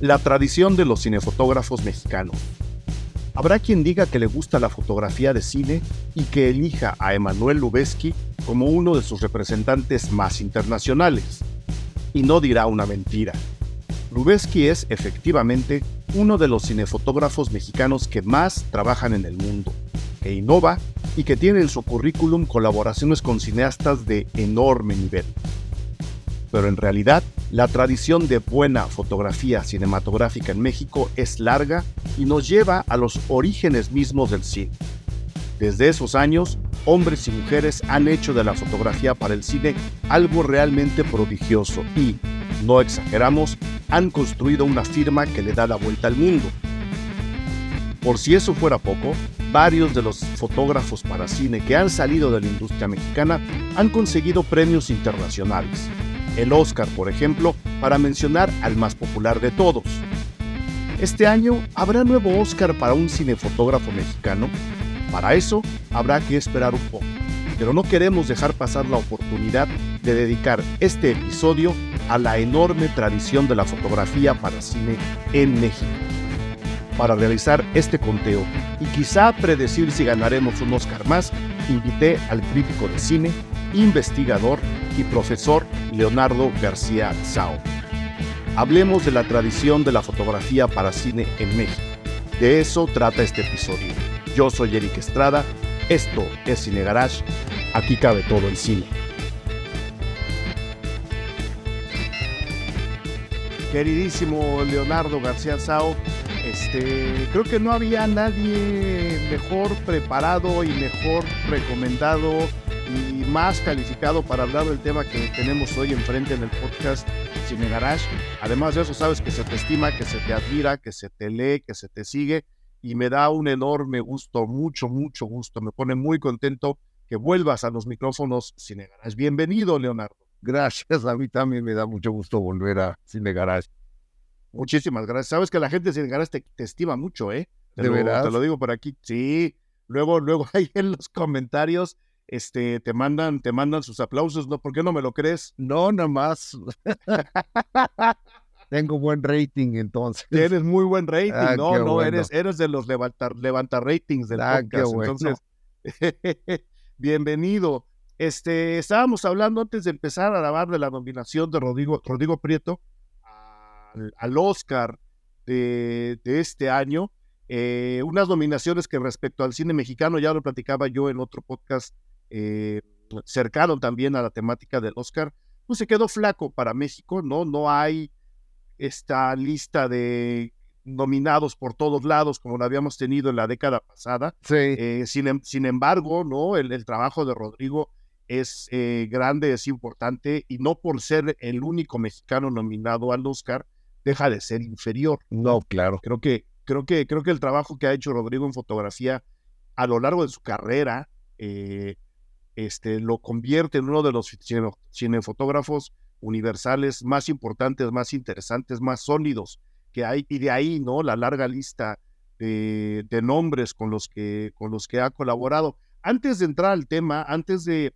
la tradición de los cinefotógrafos mexicanos. Habrá quien diga que le gusta la fotografía de cine y que elija a Emanuel Lubezki como uno de sus representantes más internacionales. Y no dirá una mentira. Lubezki es efectivamente uno de los cinefotógrafos mexicanos que más trabajan en el mundo, que innova y que tiene en su currículum colaboraciones con cineastas de enorme nivel. Pero en realidad, la tradición de buena fotografía cinematográfica en México es larga y nos lleva a los orígenes mismos del cine. Desde esos años, hombres y mujeres han hecho de la fotografía para el cine algo realmente prodigioso y, no exageramos, han construido una firma que le da la vuelta al mundo. Por si eso fuera poco, varios de los fotógrafos para cine que han salido de la industria mexicana han conseguido premios internacionales. El Oscar, por ejemplo, para mencionar al más popular de todos. Este año habrá nuevo Oscar para un cinefotógrafo mexicano. Para eso habrá que esperar un poco, pero no queremos dejar pasar la oportunidad de dedicar este episodio a la enorme tradición de la fotografía para cine en México. Para realizar este conteo y quizá predecir si ganaremos un Oscar más, invité al crítico de cine, investigador y profesor Leonardo García Sao. Hablemos de la tradición de la fotografía para cine en México. De eso trata este episodio. Yo soy Eric Estrada, esto es Cine Garage, aquí cabe todo el cine. Queridísimo Leonardo García Sao, este, creo que no había nadie mejor preparado y mejor recomendado y más calificado para hablar del tema que tenemos hoy enfrente en el podcast Cine Garage. Además de eso, sabes que se te estima, que se te admira, que se te lee, que se te sigue y me da un enorme gusto, mucho, mucho gusto. Me pone muy contento que vuelvas a los micrófonos Cine Garage. Bienvenido, Leonardo. Gracias, a mí también me da mucho gusto volver a Cine Garage. Muchísimas gracias. Sabes que la gente de Cine Garage te, estima mucho, ¿eh? de verdad. Te lo digo por aquí. Sí. Luego, luego ahí en los comentarios este, te mandan, te mandan sus aplausos, ¿no? ¿Por qué no me lo crees? No, nada más. Tengo buen rating entonces. Tienes muy buen rating, ah, no, no, eres, eres de los levantar, levanta ratings del ah, podcast. Entonces, bienvenido. Este, estábamos hablando antes de empezar a grabar de la nominación de Rodrigo, Rodrigo Prieto al, Oscar de, de, este año. Eh, unas nominaciones que respecto al cine mexicano, ya lo platicaba yo en otro podcast eh, cercano también a la temática del Oscar, pues se quedó flaco para México, ¿no? No hay esta lista de nominados por todos lados como lo habíamos tenido en la década pasada. Sí. Eh, sin, em, sin, embargo, ¿no? El, trabajo de Rodrigo es eh, grande, es importante y no por ser el único mexicano nominado al Oscar deja de ser inferior. No, claro. Creo que, creo que, creo que el trabajo que ha hecho Rodrigo en fotografía a lo largo de su carrera eh, este, lo convierte en uno de los cinefotógrafos universales más importantes, más interesantes, más sólidos que hay, y de ahí, ¿no? La larga lista de, nombres con los, que, con los que ha colaborado. Antes de entrar al tema, antes de,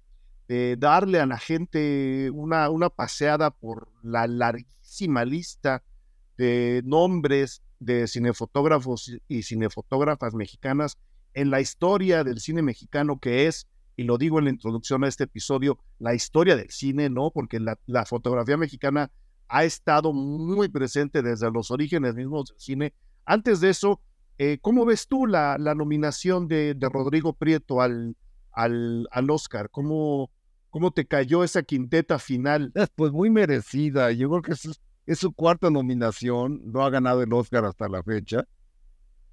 darle a la gente una, una paseada por la larguísima lista de nombres de cinefotógrafos y cinefotógrafas mexicanas en la historia del cine mexicano que es y lo digo en la introducción a este episodio, la historia del cine, ¿no? Porque la, fotografía mexicana ha estado muy presente desde los orígenes mismos del cine. Antes de eso, eh, ¿cómo ves tú la, la nominación de, de, Rodrigo Prieto al, al, al Oscar? ¿Cómo, ¿Cómo te cayó esa quinteta final? Pues muy merecida. Yo creo que es, es su cuarta nominación. No ha ganado el Oscar hasta la fecha.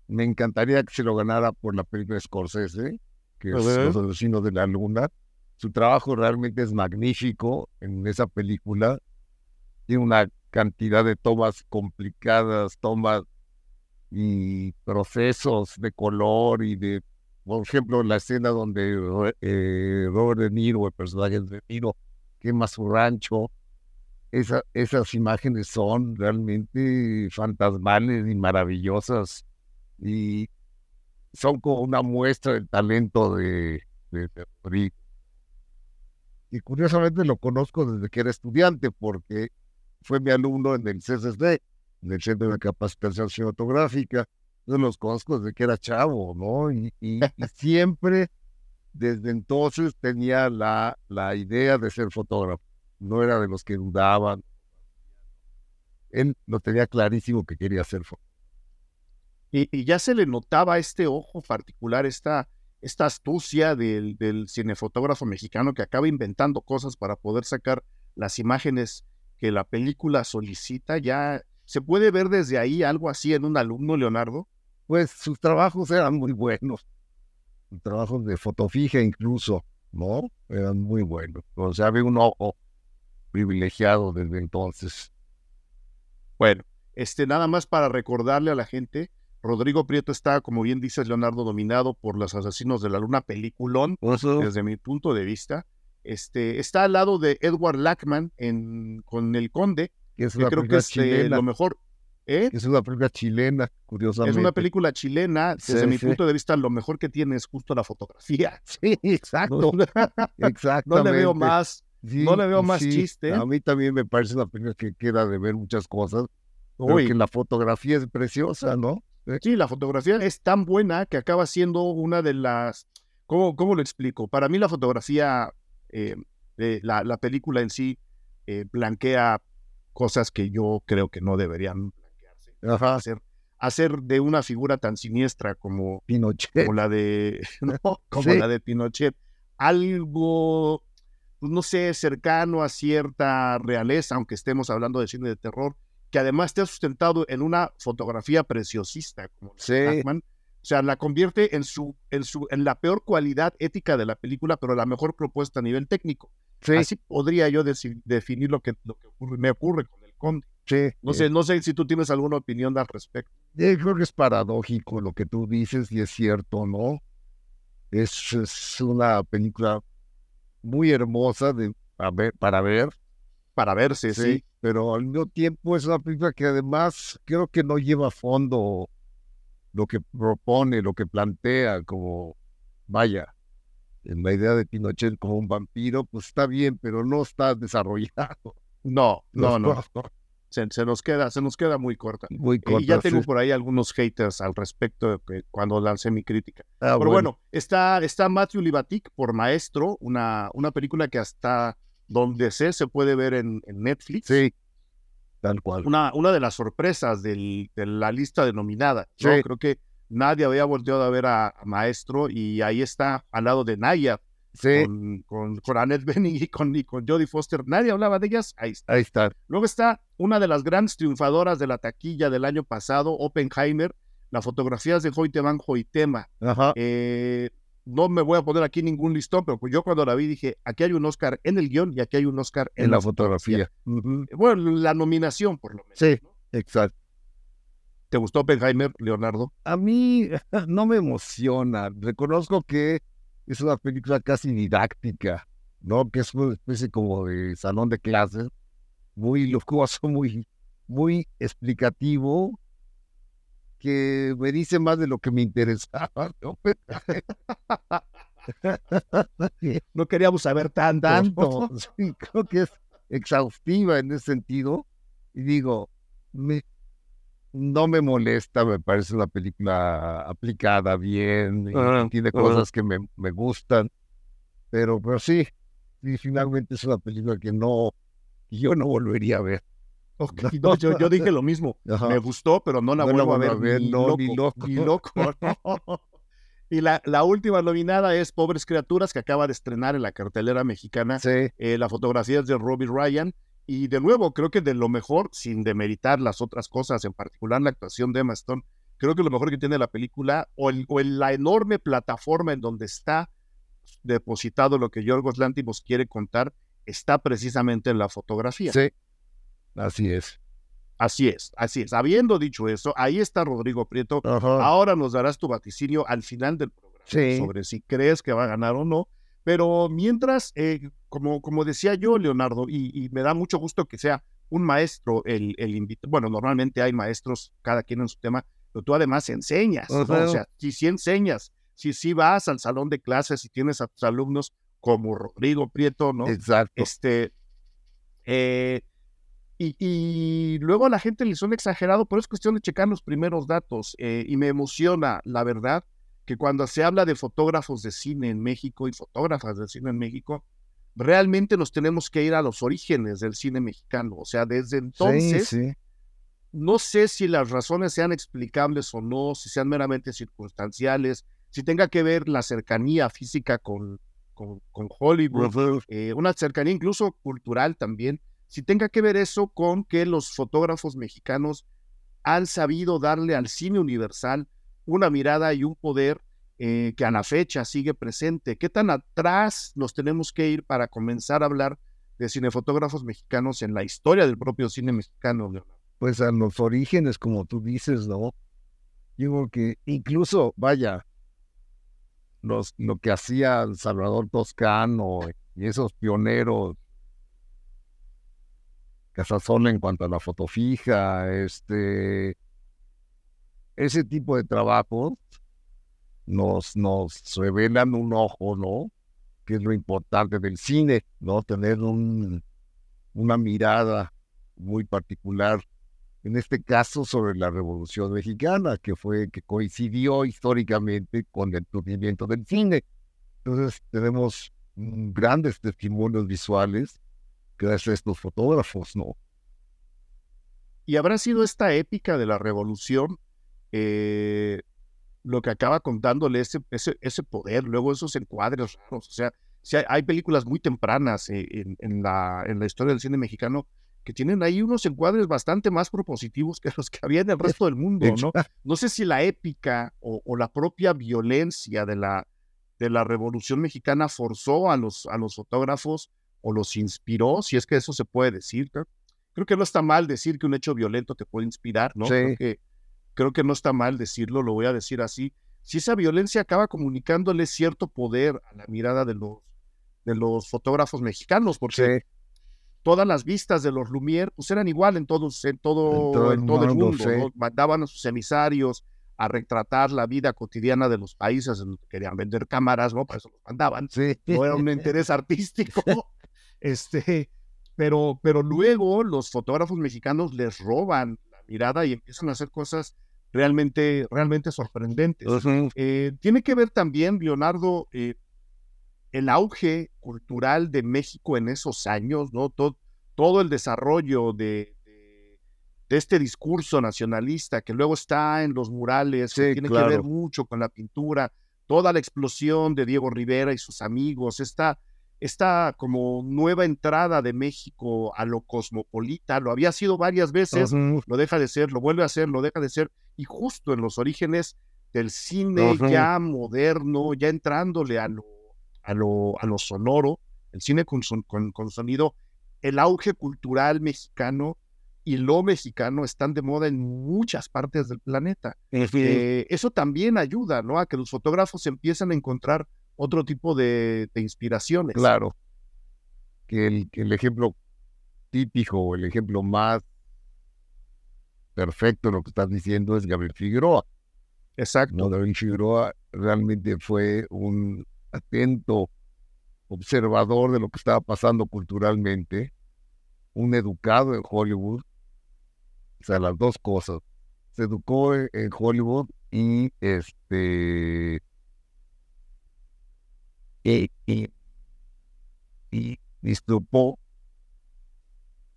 Me encantaría que se lo ganara por la película Scorsese que es Los asesinos de la luna. Su trabajo realmente es magnífico en esa película. Tiene una cantidad de tomas complicadas, tomas y procesos de color y de, por ejemplo, la escena donde eh, Robert De Niro, el personaje de De Niro, quema su rancho. Esa, esas imágenes son realmente fantasmales y maravillosas. Y son como una muestra del talento de, de, Rodrigo. Y curiosamente lo conozco desde que era estudiante, porque fue mi alumno en el CSD. en el Centro de Capacitación Cinematográfica. Yo los conozco desde que era chavo, ¿no? Y, y, siempre, desde entonces, tenía la, la idea de ser fotógrafo. No era de los que dudaban. Él lo tenía clarísimo que quería fotógrafo. Y, y, ya se le notaba este ojo particular, esta, esta astucia del, del cinefotógrafo mexicano que acaba inventando cosas para poder sacar las imágenes que la película solicita. Ya se puede ver desde ahí algo así en un alumno, Leonardo. Pues sus trabajos eran muy buenos. Trabajos de fotofija incluso, ¿no? Eran muy buenos. O sea, había un ojo privilegiado desde entonces. Bueno, este, nada más para recordarle a la gente, Rodrigo Prieto está, como bien dices, Leonardo, dominado por los asesinos de la luna, peliculón, desde mi punto de vista. Este, está al lado de Edward Lackman en, con El Conde, que, es creo que es eh, lo mejor. ¿eh? Es una película chilena, curiosamente. Es una película chilena, desde mi punto de vista, lo mejor que tiene es justo la fotografía. Sí, exacto. No, no le veo más, no le veo más chiste. A mí también me parece una película que queda de ver muchas cosas, porque la fotografía es preciosa, ¿no? Sí, la fotografía es tan buena que acaba siendo una de las... ¿Cómo, cómo lo explico? Para mí la fotografía, eh, la, la, película en sí, eh, blanquea cosas que yo creo que no deberían blanquearse. Hacer, hacer de una figura tan siniestra como, Pinochet. como la de, como la de Pinochet algo, no sé, cercano a cierta realeza, aunque estemos hablando de cine de terror, que además esté sustentado en una fotografía preciosista, como sí. O sea, la convierte en su, en su, en la peor cualidad ética de la película, pero la mejor propuesta a nivel técnico. Así podría yo definir lo que, lo que me ocurre con el conde. Sí, no sé, no sé si tú tienes alguna opinión al respecto. Yo creo que es paradójico lo que tú dices y es cierto, ¿no? Es, es una película muy hermosa de, ver, para ver. Para verse, sí, Pero al mismo tiempo es una película que además creo que no lleva a fondo lo que propone, lo que plantea, como, vaya, en la idea de Pinochet como un vampiro, pues está bien, pero no está desarrollado. No, no, no. Se, nos queda, se nos queda muy corta. Muy corta. Y ya tengo por ahí algunos haters al respecto de cuando lancé mi crítica. Ah, pero bueno. está, está Matthew Libatic por Maestro, una, una película que hasta donde sé se puede ver en, Netflix. Sí. Tal cual. Una, una de las sorpresas de la lista denominada. Yo creo que nadie había volteado a ver a, Maestro y ahí está al lado de Naya. Con, con, Annette Bening y con, y con Jodie Foster. Nadie hablaba de ellas. Ahí está. Ahí está. Luego está una de las grandes triunfadoras de la taquilla del año pasado, Oppenheimer. Las fotografías de Hoyte Van Hoytema. Eh, no me voy a poner aquí ningún listón, pero yo cuando la vi dije, aquí hay un Oscar en el guion y aquí hay un Oscar en, la, fotografía. Bueno, la nominación por lo menos. Sí, exacto. ¿Te gustó Oppenheimer, Leonardo? A mí no me emociona. Reconozco que es una película casi didáctica, ¿no? Que es una especie como de salón de clases, muy lujoso, muy, muy explicativo, que me dice más de lo que me interesaba. No, no queríamos saber tanto. Tanto. creo que es exhaustiva en ese sentido. Y digo, me, no me molesta, me parece una película aplicada bien, y tiene cosas que me, me, gustan, pero, pero sí, sí, finalmente es una película que no, yo no volvería a ver. yo, yo, dije lo mismo, me gustó, pero no la vuelvo a ver, ni, loco, ni loco. Y la, la, última nominada es Pobres Criaturas, que acaba de estrenar en la cartelera mexicana. Sí. Eh, la fotografía es de Robbie Ryan. Y de nuevo, creo que de lo mejor, sin demeritar las otras cosas, en particular la actuación de Emma Stone, creo que lo mejor que tiene la película, o, el, o la enorme plataforma en donde está depositado lo que Yorgos Lántimos quiere contar, está precisamente en la fotografía. Sí, así es. Así es, así es. Habiendo dicho eso, ahí está Rodrigo Prieto. Ahora nos darás tu vaticinio al final del programa sobre si crees que va a ganar o no. Pero mientras, eh, como, como decía yo, Leonardo, y, me da mucho gusto que sea un maestro el, el invitado. Bueno, normalmente hay maestros, cada quien en su tema, pero tú además enseñas. O sea, si, si enseñas, si, si vas al salón de clases y tienes a tus alumnos como Rodrigo Prieto, ¿no? Exacto. Este, eh, Y, luego a la gente le suena exagerado, pero es cuestión de checar los primeros datos. Eh, y me emociona, la verdad, que cuando se habla de fotógrafos de cine en México y fotógrafas de cine en México, realmente nos tenemos que ir a los orígenes del cine mexicano. O sea, desde entonces, no sé si las razones sean explicables o no, si sean meramente circunstanciales, si tenga que ver la cercanía física con, con, Hollywood, eh, una cercanía incluso cultural también si tenga que ver eso con que los fotógrafos mexicanos han sabido darle al cine universal una mirada y un poder eh, que a la fecha sigue presente. ¿Qué tan atrás nos tenemos que ir para comenzar a hablar de cinefotógrafos mexicanos en la historia del propio cine mexicano, Pues a los orígenes, como tú dices, ¿no? Creo que incluso, vaya, los, lo que hacía Salvador Toscano y esos pioneros Casasola en cuanto a la foto fija, este, ese tipo de trabajos nos, nos revelan un ojo, ¿no? Que es lo importante del cine, ¿no? Tener un, una mirada muy particular, en este caso sobre la Revolución Mexicana, que fue, que coincidió históricamente con el surgimiento del cine. Entonces tenemos grandes testimonios visuales gracias a estos fotógrafos, ¿no? Y habrá sido esta épica de la revolución eh, lo que acaba contándole ese, ese, ese, poder, luego esos encuadres raros. O sea, si hay, películas muy tempranas eh, en, la, en la historia del cine mexicano que tienen ahí unos encuadres bastante más propositivos que los que había en el resto del mundo, ¿no? No sé si la épica o, o la propia violencia de la, de la Revolución Mexicana forzó a los, a los fotógrafos o los inspiró, si es que eso se puede decir. Creo, que no está mal decir que un hecho violento te puede inspirar, ¿no? Creo, que, creo que no está mal decirlo, lo voy a decir así. Si esa violencia acaba comunicándole cierto poder a la mirada de los, de los fotógrafos mexicanos, porque todas las vistas de los Lumière pues eran igual en, todos, en, todo, en todo, el mundo. Mandaban a sus emisarios a retratar la vida cotidiana de los países en que querían vender cámaras, ¿no? Para eso los mandaban. No era un interés artístico. Este, pero, pero luego los fotógrafos mexicanos les roban mirada y empiezan a hacer cosas realmente, realmente sorprendentes. Eh, tiene que ver también, Leonardo, eh, el auge cultural de México en esos años, ¿no? Todo, todo el desarrollo de, de, este discurso nacionalista que luego está en los murales, que tiene que ver mucho con la pintura, toda la explosión de Diego Rivera y sus amigos, esta esta como nueva entrada de México a lo cosmopolita, lo había sido varias veces, lo deja de ser, lo vuelve a hacer, lo deja de ser, y justo en los orígenes del cine ya moderno, ya entrándole a lo, a lo, a lo sonoro, el cine con, con, sonido, el auge cultural mexicano y lo mexicano están de moda en muchas partes del planeta. Eh, eso también ayuda, ¿no? A que los fotógrafos empiecen a encontrar otro tipo de, inspiraciones. Claro. Que el, el ejemplo típico el ejemplo más perfecto de lo que estás diciendo es Gabriel Figueroa. Exacto. Gabriel Figueroa realmente fue un atento observador de lo que estaba pasando culturalmente, un educado en Hollywood, o sea, las dos cosas. Se educó en Hollywood y este y, y, y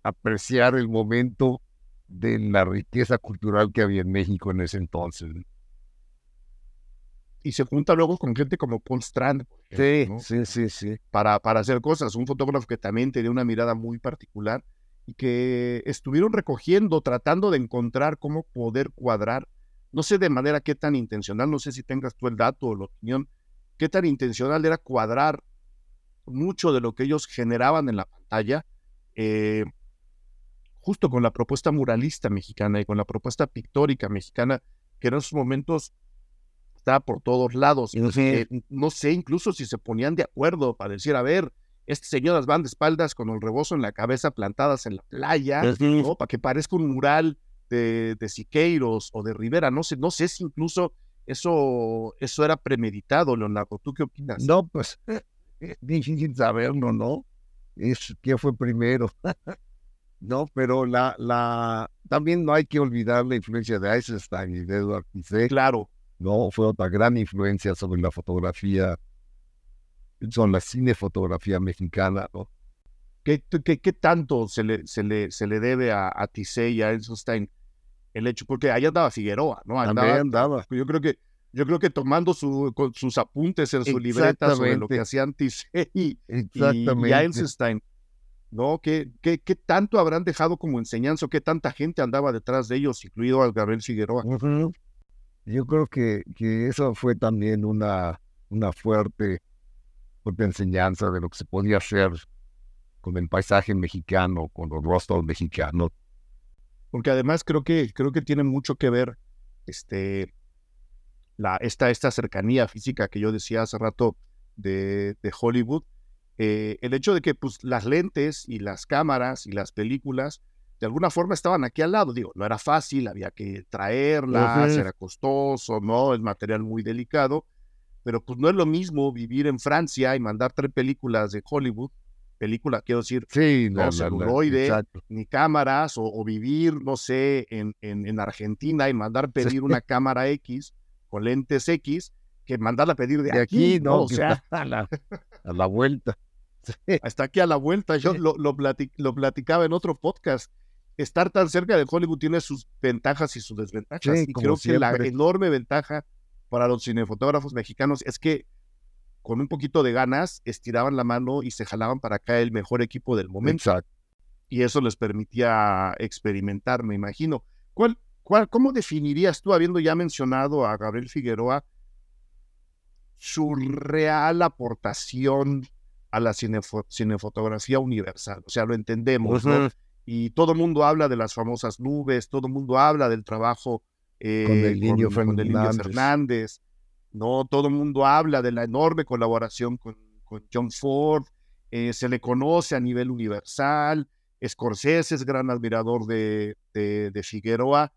apreciar el momento de la riqueza cultural que había en México en ese entonces. Y se junta luego con gente como Paul Strand. sí, sí, sí, sí. Para, para hacer cosas. Un fotógrafo que también tenía una mirada muy particular y que estuvieron recogiendo, tratando de encontrar cómo poder cuadrar. No sé de manera qué tan intencional, no sé si tengas tú el dato o la opinión, qué tan intencional era cuadrar mucho de lo que ellos generaban en la pantalla, eh, justo con la propuesta muralista mexicana y con la propuesta pictórica mexicana, que en esos momentos estaba por todos lados. Eh, no sé incluso si se ponían de acuerdo para decir, a ver, este señor las van de espaldas con el rebozo en la cabeza plantadas en la playa, para que parezca un mural de, de Siqueiros o de Rivera. No sé, no sé si incluso eso, eso era premeditado, Leonardo. ¿Tú qué opinas? No, pues es difícil saberlo, ¿no? Es qué fue primero. No, pero la, la, también no hay que olvidar la influencia de Eisenstein y de Edward Pizet. Claro. No, fue otra gran influencia sobre la fotografía, son la cinefotografía mexicana, ¿no? ¿Qué, qué, qué tanto se le, se le, se le debe a, a y a Eisenstein el hecho? Porque ahí andaba Figueroa, ¿no? Andaba, andaba. Yo creo que yo creo que tomando su, con sus apuntes en su libreta sobre lo que hacían Tisey y, y, Eisenstein, ¿no? ¿Qué, ¿Qué, qué, tanto habrán dejado como enseñanza? ¿Qué tanta gente andaba detrás de ellos, incluido al Gabriel Figueroa? Yo creo que, que eso fue también una, una fuerte, fuerte enseñanza de lo que se podía hacer con el paisaje mexicano, con los rostros mexicanos. Porque además creo que, creo que tiene mucho que ver este, la, esta, esta cercanía física que yo decía hace rato de, de Hollywood, eh, el hecho de que pues, las lentes y las cámaras y las películas de alguna forma estaban aquí al lado. Digo, no era fácil, había que traerlas, era costoso, ¿no? Es material muy delicado, pero pues no es lo mismo vivir en Francia y mandar tres películas de Hollywood, película, quiero decir, sí, no, celuloide, ni cámaras, o, vivir, no sé, en, en, Argentina y mandar pedir una cámara X con lentes X, que mandarla a pedir de, aquí, ¿no? O sea, a la, a la vuelta. Hasta aquí a la vuelta. Yo lo, lo, platicaba en otro podcast. Estar tan cerca de Hollywood tiene sus ventajas y sus desventajas. y creo que la enorme ventaja para los cinefotógrafos mexicanos es que con un poquito de ganas estiraban la mano y se jalaban para acá el mejor equipo del momento. Y eso les permitía experimentar, me imagino. ¿Cuál, cuál, ¿Cómo definirías tú, habiendo ya mencionado a Gabriel Figueroa, su real aportación a la cinefotografía universal. O sea, lo entendemos, ¿no? Y todo el mundo habla de las famosas nubes, todo el mundo habla del trabajo eh, con el Indio Fernández. ¿No? Todo el mundo habla de la enorme colaboración con, con John Ford, eh, se le conoce a nivel universal, Scorsese es gran admirador de, de, Figueroa,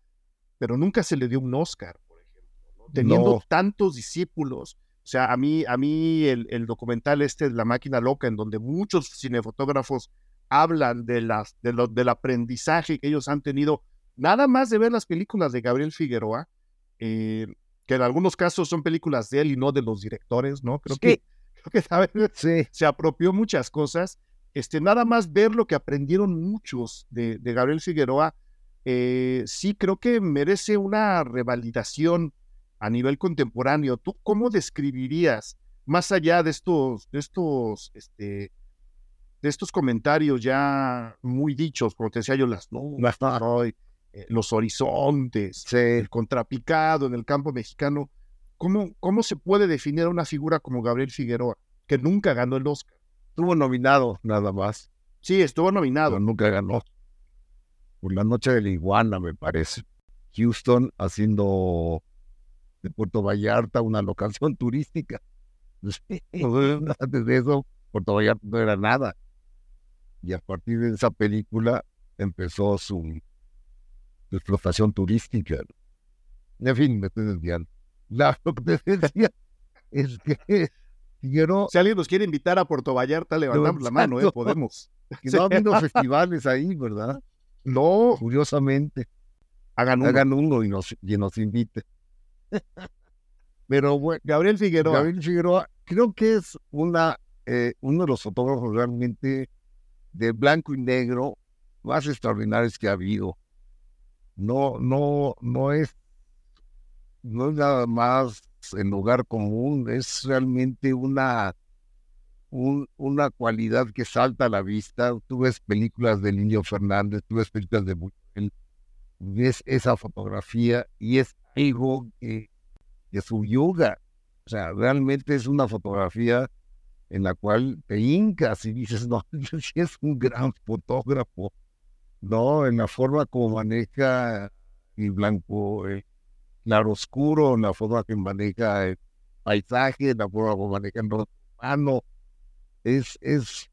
pero nunca se le dio un Oscar, por ejemplo, teniendo tantos discípulos o sea, a mí, a mí el, documental este de La Máquina Loca, en donde muchos cinefotógrafos hablan de las, de lo, del aprendizaje que ellos han tenido, nada más de ver las películas de Gabriel Figueroa, eh, que en algunos casos son películas de él y no de los directores, ¿no? Creo que, creo que se apropió muchas cosas. Este, nada más ver lo que aprendieron muchos de, Gabriel Figueroa, eh, sí creo que merece una revalidación a nivel contemporáneo, ¿tú cómo describirías, más allá de estos, de estos, este, de estos comentarios ya muy dichos, como te decía yo, las eh, los horizontes, el contrapicado en el campo mexicano, ¿cómo, ¿cómo se puede definir a una figura como Gabriel Figueroa, que nunca ganó el Oscar? Estuvo nominado nada más. Sí, estuvo nominado. Pero nunca ganó. Por la noche de la iguana, me parece. Houston haciendo de Puerto Vallarta, una locación turística. Antes de eso, Puerto Vallarta no era nada. Y a partir de esa película empezó su, explotación turística. En fin, me estoy desviando. La, lo que te decía es que Figueroa... Si alguien nos quiere invitar a Puerto Vallarta, levantamos la mano, ¿eh? Podemos. Que no ha habido festivales ahí, ¿verdad? No. Curiosamente. Hagan uno. Hagan uno y nos, y nos invite. Pero bueno, Gabriel Figueroa. Gabriel Figueroa, creo que es una, eh, uno de los fotógrafos realmente de blanco y negro más extraordinarios que ha habido. No, no, no es, no es nada más en lugar común, es realmente una, una cualidad que salta a la vista. Tú ves películas de Niño Fernández, tú ves películas de Buñuel, ves esa fotografía y es algo que, que yoga O sea, realmente es una fotografía en la cual te hincas y dices, no, sí es un gran fotógrafo, ¿no? En la forma como maneja el blanco, el claro oscuro, en la forma que maneja el paisaje, en la forma como maneja el humano, es, es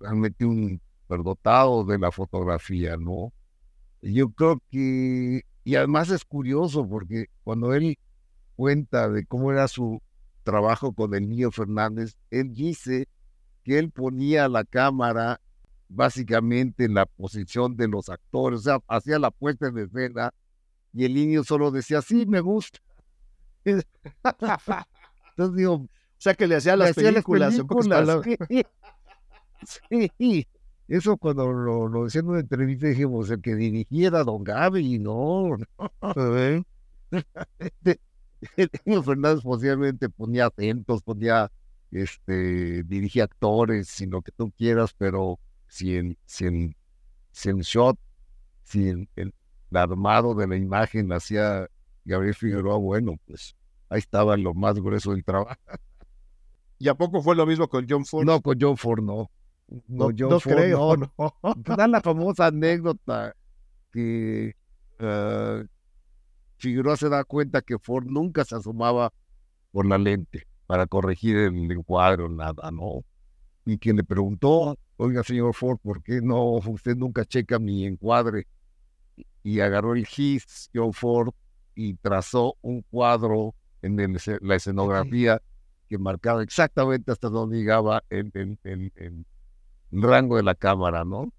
realmente un perdotado de la fotografía, ¿no? Yo creo que y además es curioso porque cuando él cuenta de cómo era su trabajo con el niño Fernández, él dice que él ponía la cámara básicamente la posición de los actores, o sea, hacía la puesta de escena y el niño solo decía, sí, me gusta. Entonces digo, o sea, que le hacía las películas. sí, eso cuando lo, lo decía en una entrevista dijimos, el que dirigiera Don Gaby, no. no. Fernández posiblemente ponía atentos, ponía, este, dirigía actores, sin lo que tú quieras, pero si en, si en, si en shot, si en, el armado de la imagen hacía Gabriel Figueroa, bueno, pues ahí estaba lo más grueso del trabajo. ¿Y a poco fue lo mismo con John Ford? No, con John Ford no. No, no creo. No, Da la famosa anécdota que uh, Figueroa se da cuenta que Ford nunca se asomaba por la lente para corregir el encuadro, nada, ¿no? Y quien le preguntó, oiga, señor Ford, ¿por qué no usted nunca checa mi encuadre? Y agarró el GIS, John Ford, y trazó un cuadro en la escenografía que marcaba exactamente hasta dónde llegaba el, el, rango de la cámara, ¿no?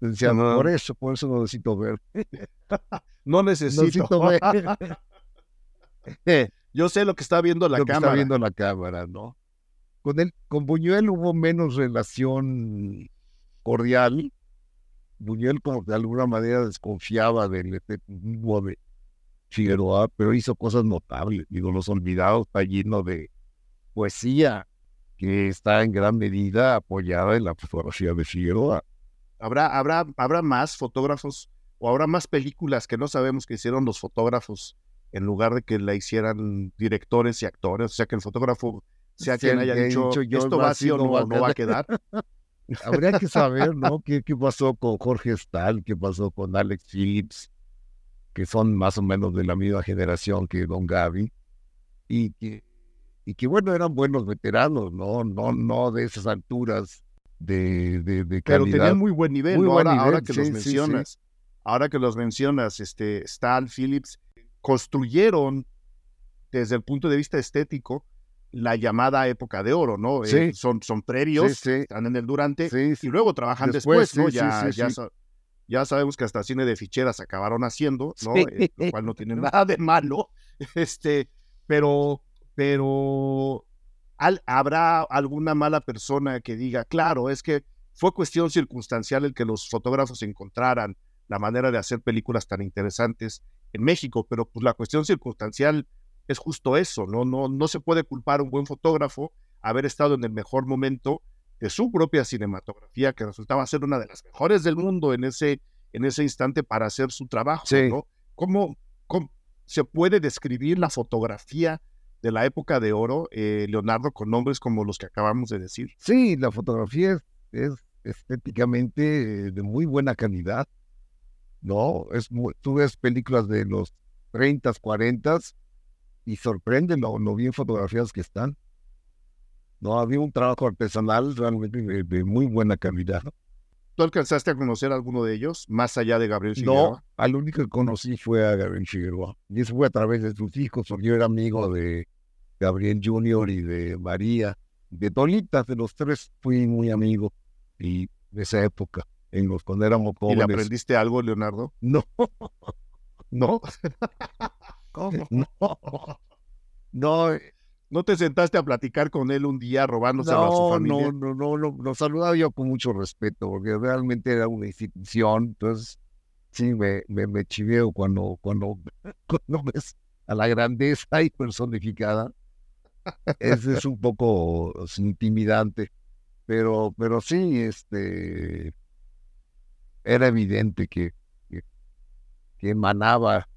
Decía, por eso, por eso no necesito ver. no necesito, ver. Yo sé lo que está viendo la cámara. está viendo la cámara, ¿no? Con él, con Buñuel hubo menos relación cordial. Buñuel de alguna manera desconfiaba del efectivo de Figueroa, pero hizo cosas notables. Digo, Los Olvidados está lleno de poesía que está en gran medida apoyada en la fotografía de Figueroa. ¿Habrá, habrá, habrá más fotógrafos o habrá más películas que no sabemos que hicieron los fotógrafos en lugar de que la hicieran directores y actores? O sea, que el fotógrafo sea quien haya dicho, esto va así o no, no va a quedar. Habría que saber, ¿no? ¿Qué, ¿Qué, pasó con Jorge Stahl? ¿Qué pasó con Alex Phillips? Que son más o menos de la misma generación que Don Gaby. Y que y que bueno, eran buenos veteranos, no, no, no de esas alturas de, de, de Pero tenían muy buen nivel, muy ahora, ahora, que los mencionas, ahora que los mencionas, este, Stan Phillips, construyeron desde el punto de vista estético la llamada época de oro, ¿no? Eh, son, son previos, están en el durante y luego trabajan después, ¿no? Ya, ya, ya, sabemos que hasta cine de ficheras acabaron haciendo, ¿no? Eh, lo cual no tiene nada de malo, este, pero pero habrá alguna mala persona que diga, claro, es que fue cuestión circunstancial el que los fotógrafos encontraran la manera de hacer películas tan interesantes en México, pero pues la cuestión circunstancial es justo eso, ¿no? No, no se puede culpar a un buen fotógrafo haber estado en el mejor momento de su propia cinematografía, que resultaba ser una de las mejores del mundo en ese, en ese instante para hacer su trabajo, ¿no? ¿Cómo, ¿Cómo, se puede describir la fotografía de la época de oro, eh, Leonardo, con nombres como los que acabamos de decir. Sí, la fotografía es, estéticamente de muy buena calidad, ¿no? Es tú ves películas de los 30, 40 y sorprende lo, bien fotografiadas que están. No, había un trabajo artesanal realmente de, muy buena calidad. ¿Tú alcanzaste a conocer a alguno de ellos, más allá de Gabriel Figueroa? No, al único que conocí fue a Gabriel Figueroa. Y eso fue a través de sus hijos, porque yo era amigo de Gabriel Junior y de María, de Tolita, de los tres fui muy amigo y de esa época, en los cuando éramos jóvenes. ¿Y le aprendiste algo, Leonardo? No. ¿No? ¿Cómo? No. No. ¿No te sentaste a platicar con él un día robándose a su familia? No, no, no, lo saludaba yo con mucho respeto, porque realmente era una institución, entonces sí, me, me, me chiveo cuando, cuando, cuando ves a la grandeza y personificada ese es un poco intimidante, pero, pero sí, este, era evidente que, que, emanaba,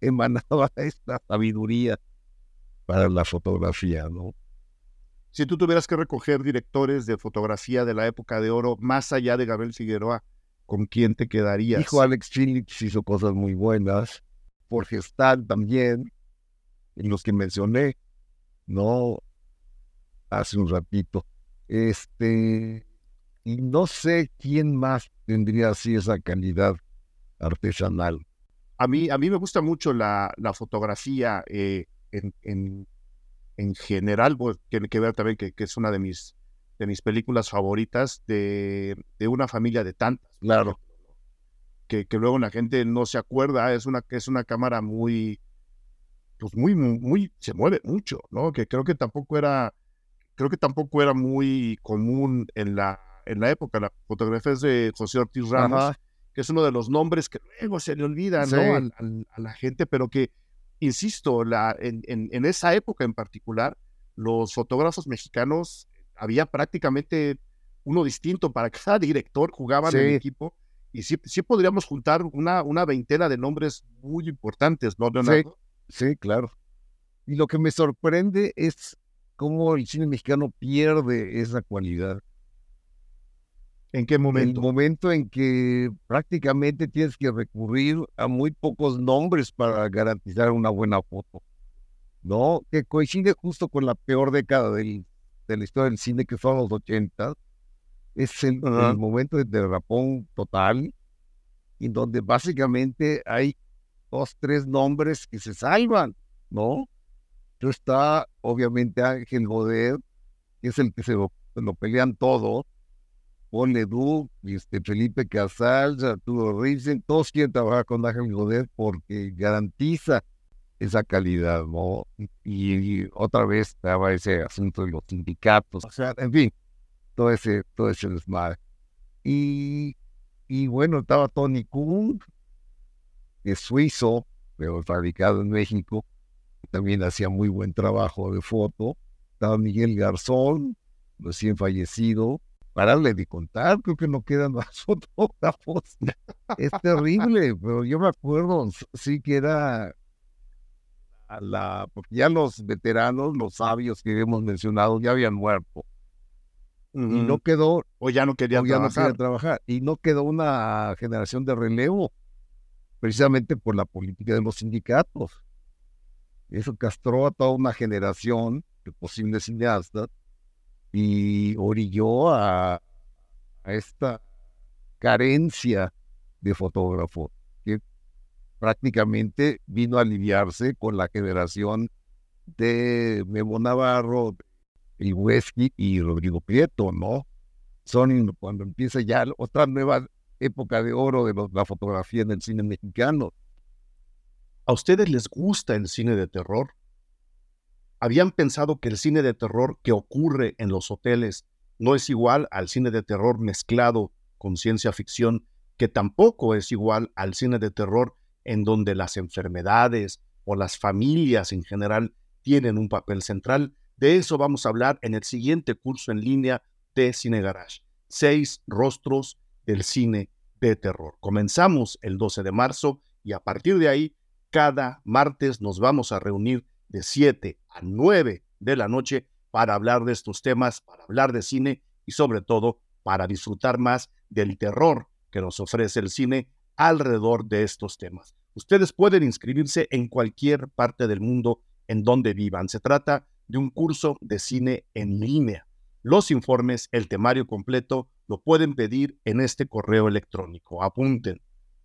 emanaba esta sabiduría para la fotografía, ¿no? Si tú tuvieras que recoger directores de fotografía de la época de oro, más allá de Gabriel Figueroa, ¿con quién te quedarías? Hijo Alex Phillips hizo cosas muy buenas, por Gestal también, en los que mencioné, no hace un ratito. Este, y no sé quién más tendría así esa calidad artesanal. A mí, a mí me gusta mucho la, la fotografía eh, en, en, en, general, pues, tiene que ver también que, que, es una de mis de mis películas favoritas de, de una familia de tantas. Claro. Que, que, luego la gente no se acuerda, es una, es una cámara muy, pues muy, muy, se mueve mucho, ¿no? Que creo que tampoco era, creo que tampoco era muy común en la, en la época. La fotografía es de José Ortiz Ramos, que es uno de los nombres que luego se le olvidan, ¿no? A, la gente, pero que, insisto, la, en, en, en esa época en particular, los fotógrafos mexicanos había prácticamente uno distinto para cada director, jugaban en el equipo. Y sí, sí podríamos juntar una, una veintena de nombres muy importantes, ¿no, Leonardo? Sí, claro. Y lo que me sorprende es cómo el cine mexicano pierde esa cualidad. ¿En qué momento? El momento en que prácticamente tienes que recurrir a muy pocos nombres para garantizar una buena foto. ¿No? Que coincide justo con la peor década del de la historia del cine, que son los 80, es el, momento de derrapón total, y donde básicamente hay dos, tres nombres que se salvan, ¿no? Entonces está, obviamente, Ángel Godet, que es el que se lo, pelean todos, Paul Leduc, este, Felipe Casals, Arturo Risen, todos quieren trabajar con Ángel Godet porque garantiza esa calidad, ¿no? Y, otra vez estaba ese asunto de los sindicatos, o sea, en fin, todo ese, todo ese desmadre. Y, y bueno, estaba Tony Kuhn, que es suizo, pero radicado en México, también hacía muy buen trabajo de foto. Estaba Miguel Garzón, recién fallecido. Pararle de contar, creo que no quedan más fotógrafos. es terrible, pero yo me acuerdo, sí que era la, porque ya los veteranos, los sabios que hemos mencionado, ya habían muerto. Y no quedó. O ya no querían trabajar. trabajar. Y no quedó una generación de relevo, precisamente por la política de los sindicatos. Eso castró a toda una generación de posibles cineastas y orilló a, esta carencia de fotógrafo prácticamente vino a aliviarse con la generación de Memo Navarro, el Wesky y Rodrigo Prieto, ¿no? Son cuando empieza ya otra nueva época de oro de la fotografía en el cine mexicano. ¿A ustedes les gusta el cine de terror? ¿Habían pensado que el cine de terror que ocurre en los hoteles no es igual al cine de terror mezclado con ciencia ficción, que tampoco es igual al cine de terror en donde las enfermedades o las familias en general tienen un papel central. De eso vamos a hablar en el siguiente curso en línea de Cine Garage. Seis rostros del cine de terror. Comenzamos el 12 de marzo y a partir de ahí, cada martes nos vamos a reunir de 7 a 9 de la noche para hablar de estos temas, para hablar de cine y sobre todo para disfrutar más del terror que nos ofrece el cine alrededor de estos temas. Ustedes pueden inscribirse en cualquier parte del mundo en donde vivan. Se trata de un curso de cine en línea. Los informes, el temario completo, lo pueden pedir en este correo electrónico. Apunten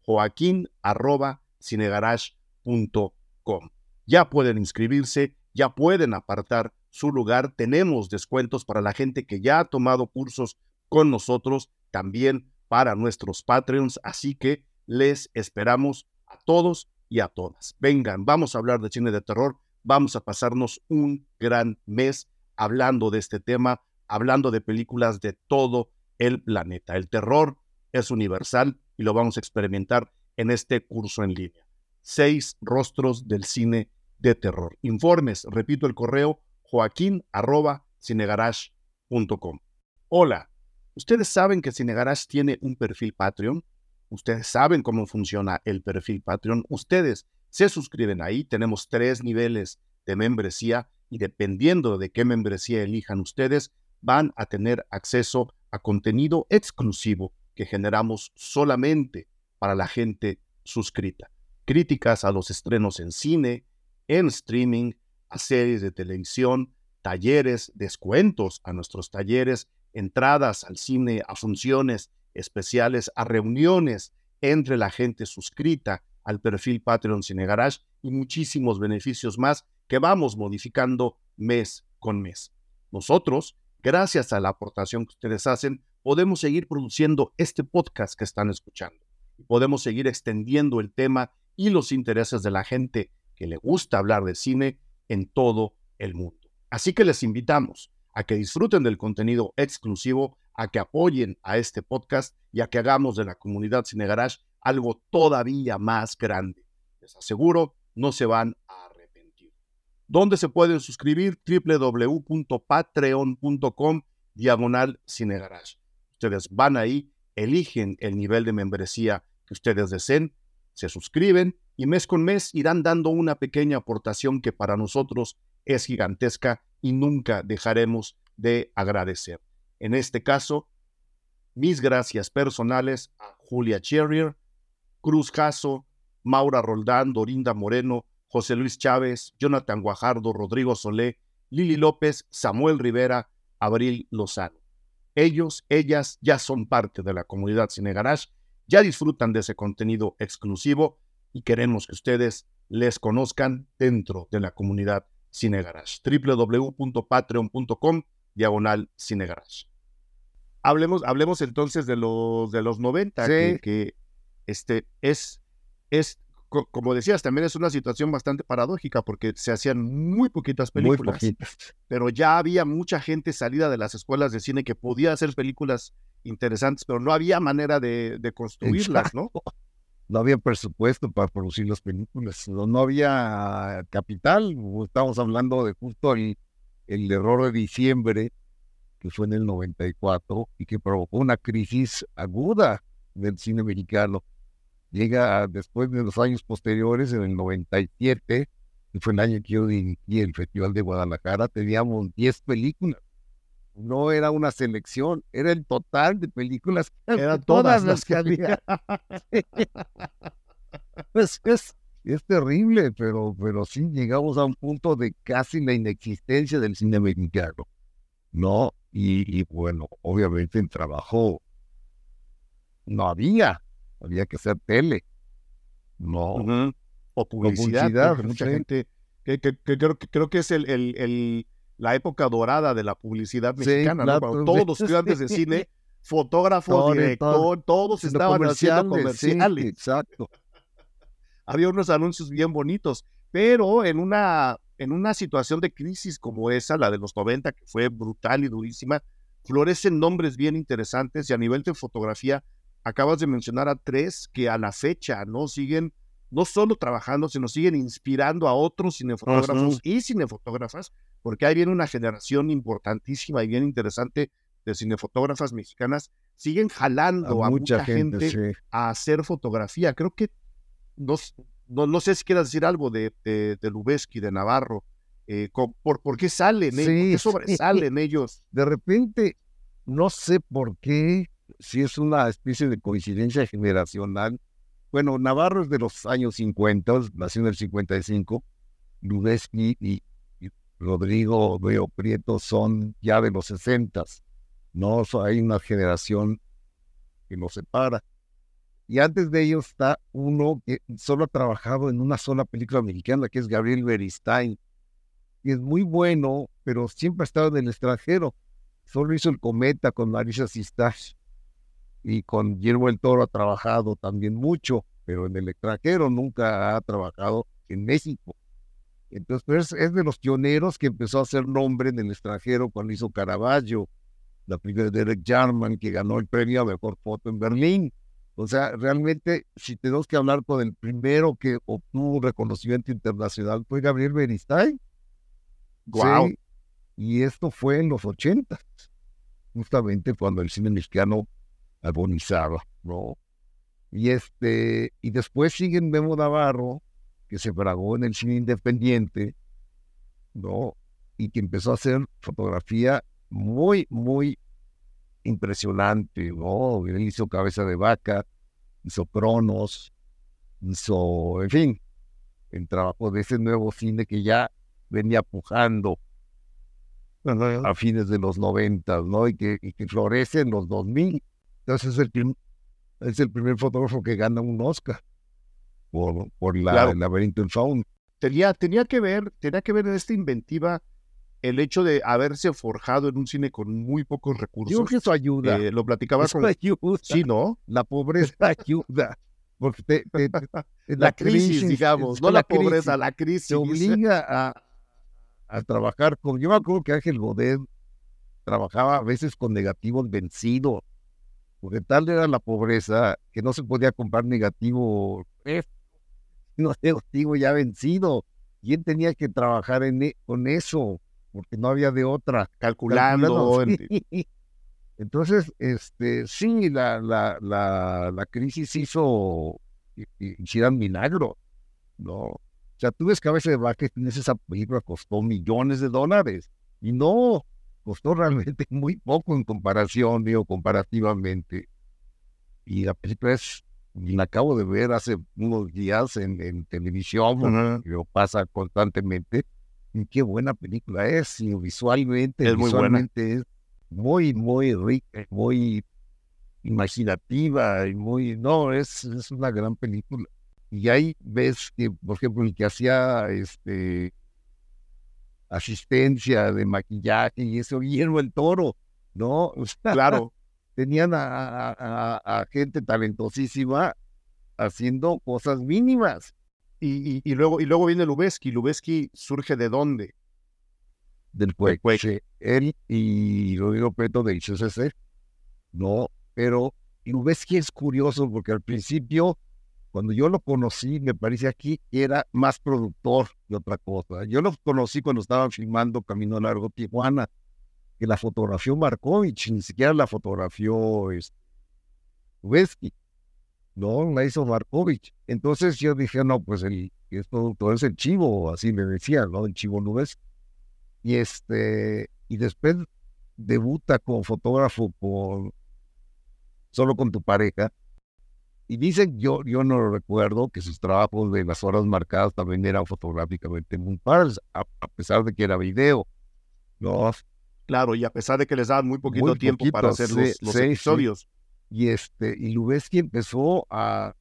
joaquín.cinegarage.com. Ya pueden inscribirse, ya pueden apartar su lugar. Tenemos descuentos para la gente que ya ha tomado cursos con nosotros, también para nuestros Patreons. Así que les esperamos todos y a todas. Vengan, vamos a hablar de cine de terror, vamos a pasarnos un gran mes hablando de este tema, hablando de películas de todo el planeta. El terror es universal y lo vamos a experimentar en este curso en línea. Seis rostros del cine de terror. Informes, repito el correo, joaquín arroba cinegarage.com. Hola, ¿ustedes saben que Cinegarage tiene un perfil Patreon? Ustedes saben cómo funciona el perfil Patreon. Ustedes se suscriben ahí. Tenemos tres niveles de membresía y dependiendo de qué membresía elijan ustedes, van a tener acceso a contenido exclusivo que generamos solamente para la gente suscrita. Críticas a los estrenos en cine, en streaming, a series de televisión, talleres, descuentos a nuestros talleres, entradas al cine, a funciones especiales a reuniones entre la gente suscrita al perfil Patreon Cine Garage y muchísimos beneficios más que vamos modificando mes con mes. Nosotros gracias a la aportación que ustedes hacen, podemos seguir produciendo este podcast que están escuchando. Podemos seguir extendiendo el tema y los intereses de la gente que le gusta hablar de cine en todo el mundo. Así que les invitamos a que disfruten del contenido exclusivo, a que apoyen a este podcast y a que hagamos de la comunidad Cine Garage algo todavía más grande. Les aseguro, no se van a arrepentir. ¿Dónde se pueden suscribir? www.patreon.com diagonal Cine Garage. Ustedes van ahí, eligen el nivel de membresía que ustedes deseen, se suscriben y mes con mes irán dando una pequeña aportación que para nosotros es gigantesca y nunca dejaremos de agradecer. En este caso, mis gracias personales a Julia Cherrier, Cruz Caso, Maura Roldán, Dorinda Moreno, José Luis Chávez, Jonathan Guajardo, Rodrigo Solé, Lili López, Samuel Rivera, Abril Lozano. Ellos, ellas ya son parte de la comunidad Cine ya disfrutan de ese contenido exclusivo y queremos que ustedes les conozcan dentro de la comunidad Cine Garage. www.patreon.com diagonal Cine Garage. Hablemos, hablemos entonces de los, de los 90, que, este, es, es, como decías, también es una situación bastante paradójica porque se hacían muy poquitas películas. Pero ya había mucha gente salida de las escuelas de cine que podía hacer películas interesantes, pero no había manera de, construirlas, ¿no? No había presupuesto para producir las películas, no, había capital. Estamos hablando de justo el, el error de diciembre, que fue en el 94 y que provocó una crisis aguda del cine americano. Llega después de los años posteriores, en el 97, que fue el año que yo dirigí el Festival de Guadalajara, teníamos 10 películas no era una selección, era el total de películas. Eran todas, las que había. pues es, es terrible, pero, pero sí llegamos a un punto de casi la inexistencia del cine mexicano. ¿No? Y, bueno, obviamente en trabajo no había, había que hacer tele. No. O publicidad. mucha gente, que, creo, que creo que es el, el la época dorada de la publicidad mexicana, todos los estudiantes de cine, fotógrafo, director, todos estaban haciendo comerciales. exacto. Había unos anuncios bien bonitos, pero en una, en una situación de crisis como esa, la de los 90, que fue brutal y durísima, florecen nombres bien interesantes y a nivel de fotografía, acabas de mencionar a tres que a la fecha no siguen no solo trabajando, sino siguen inspirando a otros cinefotógrafos y cinefotógrafas, porque ahí viene una generación importantísima y bien interesante de cinefotógrafas mexicanas, siguen jalando a, mucha, gente, a hacer fotografía. Creo que no, no, sé si quieras decir algo de, de, de de Navarro. Eh, por, por, qué salen ellos? ¿Por qué sobresalen ellos? De repente, no sé por qué, si es una especie de coincidencia generacional, bueno, Navarro es de los años 50, nació en el 55. Lubeski y, Rodrigo Veo Prieto son ya de los 60. No hay una generación que nos separa. Y antes de ellos está uno que solo ha trabajado en una sola película mexicana, que es Gabriel Beristain. Y es muy bueno, pero siempre ha estado en el extranjero. Solo hizo El Cometa con Marisa Sistach y con Guillermo el Toro ha trabajado también mucho, pero en el extranjero nunca ha trabajado en México. Entonces, pues, es de los pioneros que empezó a hacer nombre en el extranjero cuando hizo Caravaggio, la primera de Derek Jarman, que ganó el premio a Mejor Foto en Berlín. O sea, realmente, si tenemos que hablar con el primero que obtuvo reconocimiento internacional, fue Gabriel Beristain. Wow. y esto fue en los 80, justamente cuando el cine mexicano agonizaba, ¿no? Y este, y después sigue Memo Navarro, que se fragó en el cine independiente, ¿no? Y que empezó a hacer fotografía muy, muy impresionante, ¿no? Él hizo Cabeza de Vaca, hizo Cronos, hizo, en fin, el trabajo de ese nuevo cine que ya venía pujando a fines de los 90, ¿no? Y que, y que florece en los 2000. Entonces es el, es el primer fotógrafo que gana un Oscar por, la, el laberinto en Faun. Tenía, tenía, que ver, tenía que ver en esta inventiva el hecho de haberse forjado en un cine con muy pocos recursos. Yo creo que eso ayuda. eh, lo platicaba Eso con. ayuda. Sí, ¿no? La pobreza ayuda. Porque te- te- te- La, crisis, digamos, no la, crisis pobreza, la crisis. te obliga a, a trabajar con. Yo me acuerdo que Ángel Godet trabajaba a veces con negativos vencidos, porque tal era la pobreza que no se podía comprar negativo, eh, no negativo ya vencido. Y él tenía que trabajar en, e- con eso, porque no había de otra. calculando. Calculando, en- sí. Entonces, este, sí, la, la, la, la crisis hizo hicieran milagro, ¿no? O sea, tú ves Cabeza de Vaca, tienes esa película, costó millones de dólares, y no, costó realmente muy poco en comparación, digo, comparativamente. Y la película es, la acabo de ver hace unos días en, en televisión, Ajá. lo pasa constantemente, y qué buena película es, y visualmente, Es muy buena. visualmente es muy, muy rica, muy imaginativa y muy, no, es, es una gran película. Y ahí ves que, por ejemplo, el que hacía este asistencia de maquillaje y eso, Guillermo el Toro, ¿no? O sea, Claro. tenían a, a- a- a gente talentosísima haciendo cosas mínimas Y, y- y luego, y luego viene Lubeski. Lubeski surge de dónde? del Cuec. Él y Rodrigo Peto de ICCC, ¿no? Pero Lubeski es curioso porque al principio, cuando yo lo conocí, me parece aquí era más productor que otra cosa. Yo lo conocí cuando estaban filmando Camino Largo Tijuana, que la fotografió Markovich, ni siquiera la fotografió este, Lubeski, ¿no? La hizo Markovich. Entonces yo dije, no, pues el es productor es el chivo, así me decía, ¿no? El chivo Lubeski. Y este, y después debuta como fotógrafo con solo con tu pareja. Y dicen, yo, yo no recuerdo, que sus trabajos de las horas marcadas también eran fotográficamente muy padres, a, a pesar de que era video. ¿no? Claro, y a pesar de que les daban muy poquito Muy tiempo poquito, para hacer sí, los, los sí, sí. episodios. Y este, y Lubeski empezó a,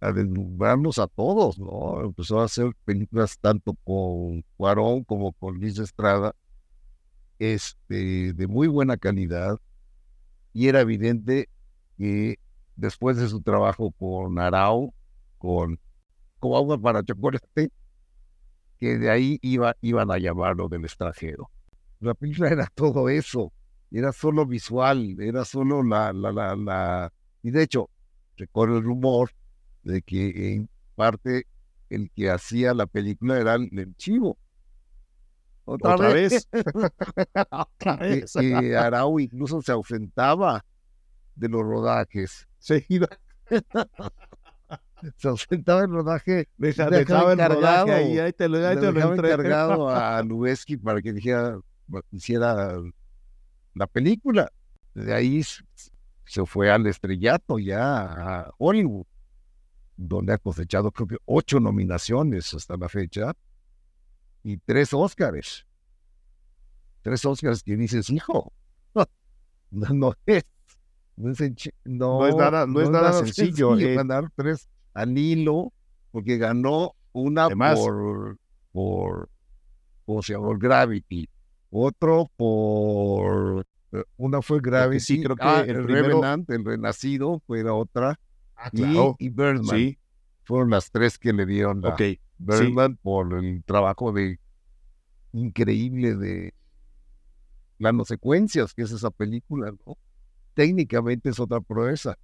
a deslumbrarnos a todos, ¿no? Empezó a hacer películas tanto con Cuarón como con Luis Estrada, este, de muy buena calidad, y era evidente que después de su trabajo con Arau, con Como Agua para Chocolate, que de ahí iba, iban a llamarlo del extranjero. La película era todo eso, era solo visual, era solo la, la, la, la... Y de hecho, recuerdo el rumor de que en parte el que hacía la película era el, chivo. Otra vez. Otra Que, vez. que Arau incluso se ausentaba de los rodajes. Se iba, Se ausentaba del rodaje, deja- Dejaba el rodaje encargado. ahí, ahí te lo, ahí le te lo encargado a Lubeski para que dijera, hiciera la película. De ahí se fue al estrellato ya a Hollywood, donde ha cosechado creo que ocho nominaciones hasta la fecha y tres Óscares. Tres Óscares que dices, hijo, no, no es, no es, enchi- no, No es nada- no es nada sencillo, eh. ganar tres al hilo, porque ganó una Además- por, por, ¿cómo se llama? Gravity, otro por, eh, una fue Gravity, sí creo que ah, el el, primero- Revenant, el Renacido, fue la otra, Ah, y, claro. y Birdman, Sí, fueron las tres que le dieron ok. Birdman por el trabajo de increíble de planosecuencias que es esa película, ¿no? Técnicamente es otra proeza.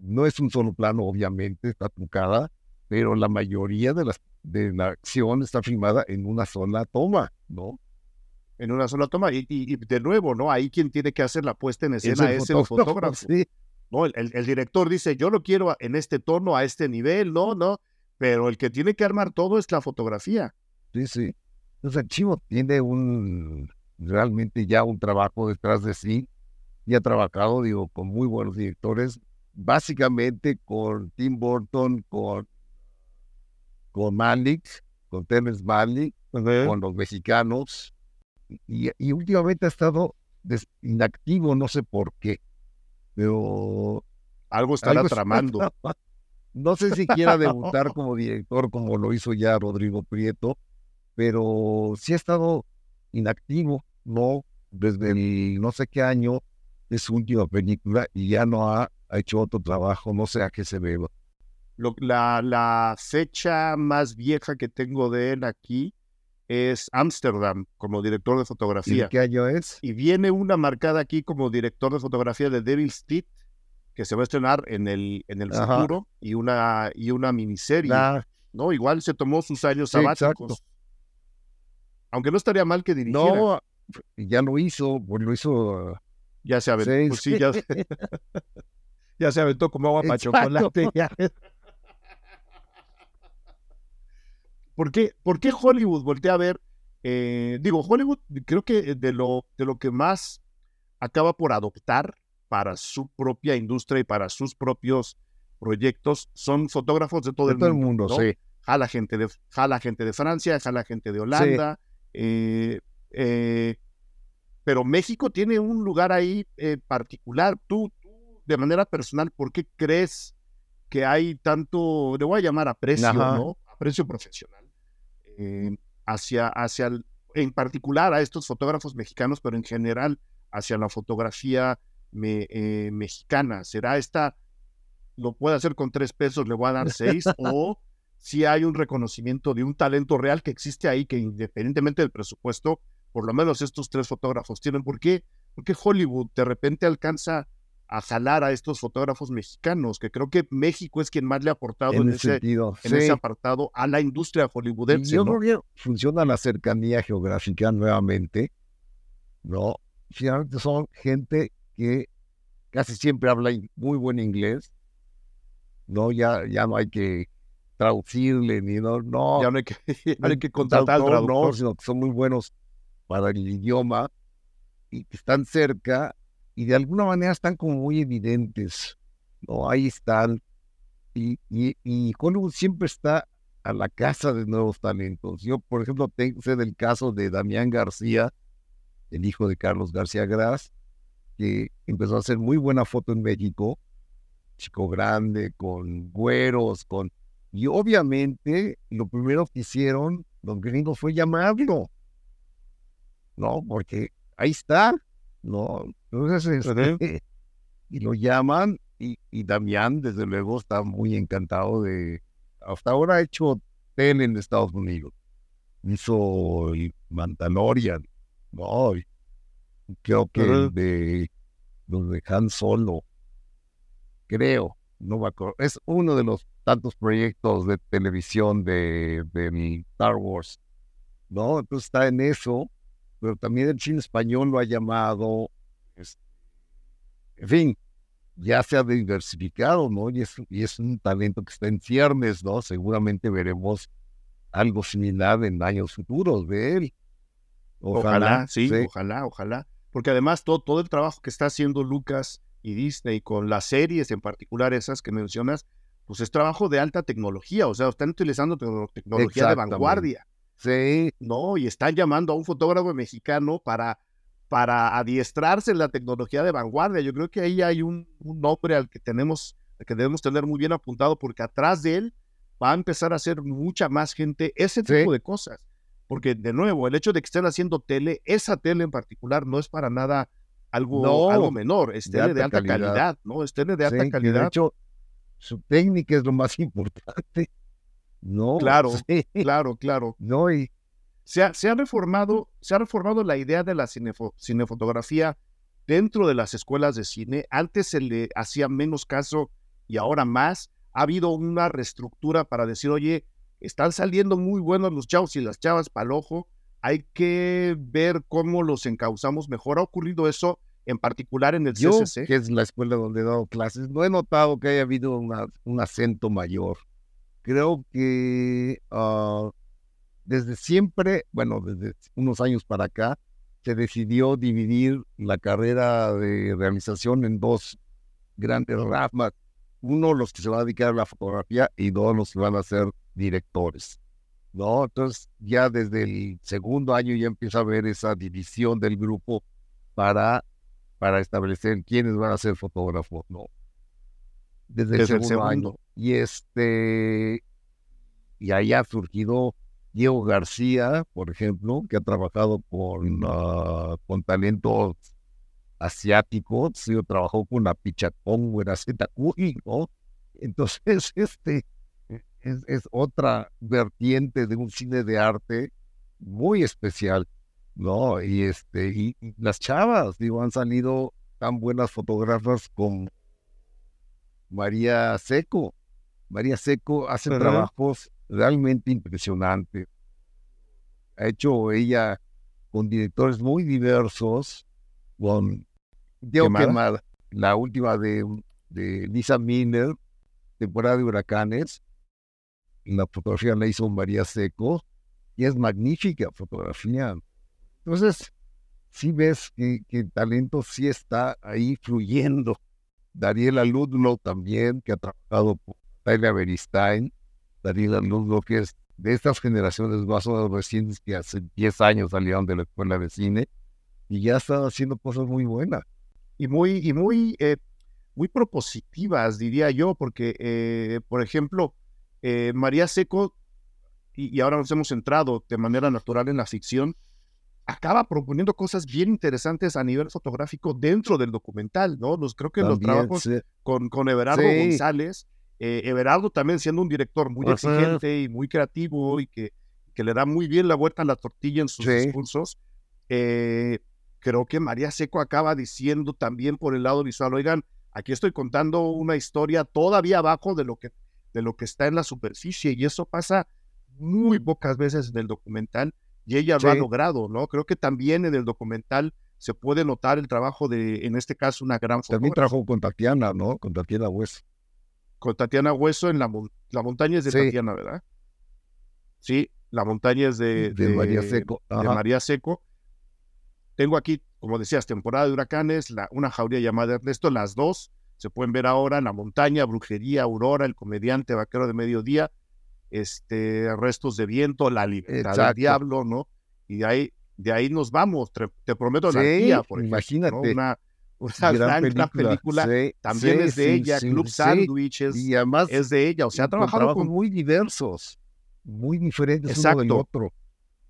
No es un solo plano, obviamente, está trucada, pero la mayoría de las de la acción está filmada en una sola toma, ¿no? En una sola toma. Y, y- y de nuevo, ¿no? Ahí quien tiene que hacer la puesta en escena el es el fotógrafo. sí. ¿no? El, el- director dice, yo lo quiero en este tono, a este nivel, no, no. Pero el que tiene que armar todo es la fotografía. Sí, sí. Entonces el Chivo tiene un realmente ya un trabajo detrás de sí y ha trabajado, digo, con muy buenos directores, básicamente con Tim Burton, con, con Malik, con Terrence Malick, con los mexicanos, y, y últimamente ha estado inactivo, no sé por qué, pero Algo estará algo tramando. No sé si quiera debutar como director como lo hizo ya Rodrigo Prieto, pero sí ha estado inactivo, no, desde el no sé qué año es su última película y ya no ha, hecho otro trabajo, no sé a qué se deba. la, la fecha más vieja que tengo de él aquí es Ámsterdam como director de fotografía. ¿Y qué año es? Y viene una marcada aquí como director de fotografía de Devil's Teeth, que se va a estrenar en el, en el futuro, y una, y una miniserie. ¿no? Igual se tomó sus años sabáticos. Aunque no estaría mal que dirigiera. No, ya lo hizo, pues lo hizo. Ya se aventó, pues sí, ya, ya, se aventó como agua para chocolate. ¿Por qué, ¿Por qué Hollywood voltea a ver? Eh, digo, Hollywood creo que de lo, de lo que más acaba por adoptar para su propia industria y para sus propios proyectos son fotógrafos de todo, el, mundo, ¿no? sí. Jala gente de, jala gente de Francia, jala gente de Holanda. Eh, eh, pero México tiene un lugar ahí particular. Tú, tú, de manera personal, ¿por qué crees que hay tanto, le voy a llamar aprecio, ¿no? Aprecio profesional eh, hacia, hacia en particular a estos fotógrafos mexicanos, pero en general hacia la fotografía eh, mexicana. ¿Será esta, lo puede hacer con tres pesos, le voy a dar seis? o si hay un reconocimiento de un talento real que existe ahí, que independientemente del presupuesto, por lo menos estos tres fotógrafos tienen. ¿Por qué? Porque Hollywood de repente alcanza a jalar a estos fotógrafos mexicanos, que creo que México es quien más le ha aportado en, ese, en ese, apartado a la industria hollywoodense. Yo creo que funciona la cercanía geográfica nuevamente, ¿no? Finalmente son gente que casi siempre habla muy buen inglés, ¿no? Ya, ya no hay que traducirle, ni no, no. Ya no hay que, no hay que contratar al No, sino que son muy buenos para el idioma y que están cerca y de alguna manera están como muy evidentes, ¿no? Ahí están. Y, y, Hollywood siempre está a la casa de nuevos talentos. Yo, por ejemplo, sé del caso de Damián García, el hijo de Carlos García Gras, que empezó a hacer muy buena foto en México, chico grande, con güeros, con... Y obviamente lo primero que hicieron los gringos fue llamarlo, ¿no? Porque ahí está, ¿no? Entonces, este, y lo llaman y, y, Damián, desde luego, está muy encantado de... Hasta ahora ha hecho tele en Estados Unidos. Hizo Mandalorian, ¿no? creo que de los de Han Solo, creo, no me acuerdo. Es uno de los tantos proyectos de televisión de, de Star Wars, ¿no? Entonces está en eso pero también el cine español lo ha llamado, este, en fin, ya se ha diversificado, ¿no? Y es, y es un talento que está en ciernes, ¿no? Seguramente veremos algo similar en años futuros de él. Ojalá, sí, ojalá, ojalá. Porque además todo, todo el trabajo que está haciendo Lucas y Disney con las series, en particular esas que mencionas, pues es trabajo de alta tecnología, o sea, están utilizando tecnología de vanguardia. Sí. No, y están llamando a un fotógrafo mexicano para, para adiestrarse en la tecnología de vanguardia. Yo creo que ahí hay un, un nombre al que tenemos, que debemos tener muy bien apuntado, porque atrás de él va a empezar a hacer mucha más gente ese tipo de cosas. Porque, de nuevo, el hecho de que estén haciendo tele, esa tele en particular, no es para nada algo, algo menor, es tele de alta, calidad. ¿no? Es tele de alta calidad. De hecho, su técnica es lo más importante. No, claro, claro, claro. No, y se ha, se ha, reformado, se ha reformado la idea de la cinefotografía dentro de las escuelas de cine. Antes se le hacía menos caso y ahora más. Ha habido una reestructura para decir, oye, están saliendo muy buenos los chavos y las chavas para el ojo. Hay que ver cómo los encauzamos mejor. Ha ocurrido eso en particular en el CCC. que es la escuela donde he dado clases, no he notado que haya habido un acento mayor creo que ah, desde siempre, bueno, desde unos años para acá, se decidió dividir la carrera de realización en dos grandes ramas. Uno, los que se van a dedicar a la fotografía y dos, los que van a ser directores. ¿no? Entonces, ya desde el segundo año ya empieza a haber esa división del grupo para, para establecer quiénes van a ser fotógrafos, ¿no? Desde, el, segundo año. Y este, y ahí ha surgido Diego García, por ejemplo, que ha trabajado con, ah, con talentos asiáticos, sí, trabajó con la Pichacón o la ¿no? Entonces, este es, es, otra vertiente de un cine de arte muy especial, ¿no? Y este, y, las chavas, digo, han salido tan buenas fotógrafas como María Seco. María Seco hace trabajos realmente impresionantes. Ha hecho ella con directores muy diversos, con Diego Quemada, la última de, de Lisa Miller, temporada de huracanes. La fotografía la hizo María Seco y es magnífica fotografía. Entonces, sí ves que, el talento sí está ahí fluyendo. Dariela Ludlow también, que ha trabajado Tyler Beristain. Dariela Ludlow, que es de estas generaciones más o menos recientes que hace 10 años salieron de la escuela de cine y ya están haciendo cosas muy buenas. Y muy, y muy, eh, muy propositivas, diría yo, porque, eh, por ejemplo, eh, María Seco, y, y, ahora nos hemos centrado de manera natural en la ficción, acaba proponiendo cosas bien interesantes a nivel fotográfico dentro del documental, ¿no? Los, creo que los trabajos con, con Everardo González, eh, Everardo también siendo un director muy exigente y muy creativo y que, que le da muy bien la vuelta a la tortilla en sus discursos, eh, creo que María Seco acaba diciendo también por el lado visual, oigan, aquí estoy contando una historia todavía abajo de lo que, de lo que está en la superficie y eso pasa muy pocas veces en el documental y ella lo ha logrado, ¿no? Creo que también en el documental se puede notar el trabajo de, en este caso, una gran fotógrafa. También trabajó con Tatiana, ¿no? Con Tatiana Hueso. Con Tatiana Hueso en la, la montaña es de Tatiana, ¿verdad? Sí, la montaña es de, de, María Seco. De María Seco. Tengo aquí, como decías, temporada de huracanes, la, una jauría llamada Ernesto, las dos se pueden ver ahora en la montaña, Brujería, Aurora, el comediante vaquero de mediodía, este, restos de viento, la libertad del diablo, ¿no? Y de ahí, de ahí nos vamos, te, prometo la tía, por imagínate. Una, una gran, película, también es de ella, Club Sandwiches, y además es de ella, o sea, ha trabajado con, muy diversos, muy diferentes uno del otro,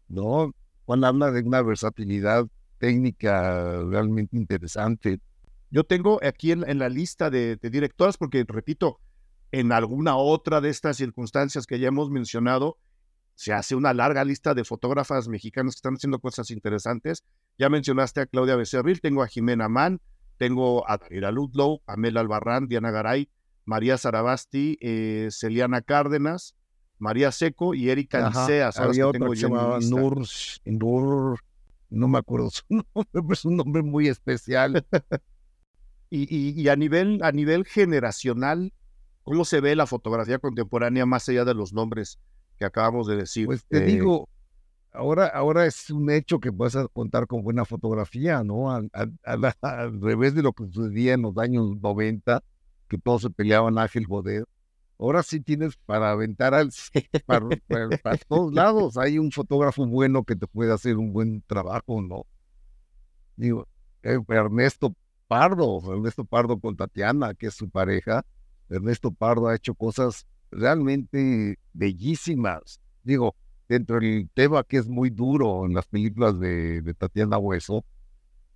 ¿no? Juan habla de una versatilidad técnica realmente interesante. Yo tengo aquí en, la lista de, de directoras, porque repito, en alguna otra de estas circunstancias que ya hemos mencionado, se hace una larga lista de fotógrafas mexicanas que están haciendo cosas interesantes. Ya mencionaste a Claudia Becerril, tengo a Jimena Mann, tengo a Daniela Ludlow, Amela Albarrán, Diana Garay, María Sarabasti, eh, Celiana Cárdenas, María Seco y Erika Liceas. Había otro que se llamaba Nur, Nur, no me acuerdo su nombre, pero es un nombre muy especial. y, y, a, nivel, a nivel generacional, ¿Cómo se ve la fotografía contemporánea más allá de los nombres que acabamos de decir? Pues te digo, ahora, ahora es un hecho que puedes contar con buena fotografía, ¿no? Al, revés de lo que sucedía en los años 90, que todos se peleaban Ángel Joder. Ahora sí tienes para aventar al para, para, todos lados. Hay un fotógrafo bueno que te puede hacer un buen trabajo, ¿no? Digo, eh, Ernesto Pardo, Ernesto Pardo con Tatiana, que es su pareja, Ernesto Pardo ha hecho cosas realmente bellísimas. Digo, dentro del tema que es muy duro en las películas de, Tatiana Hueso,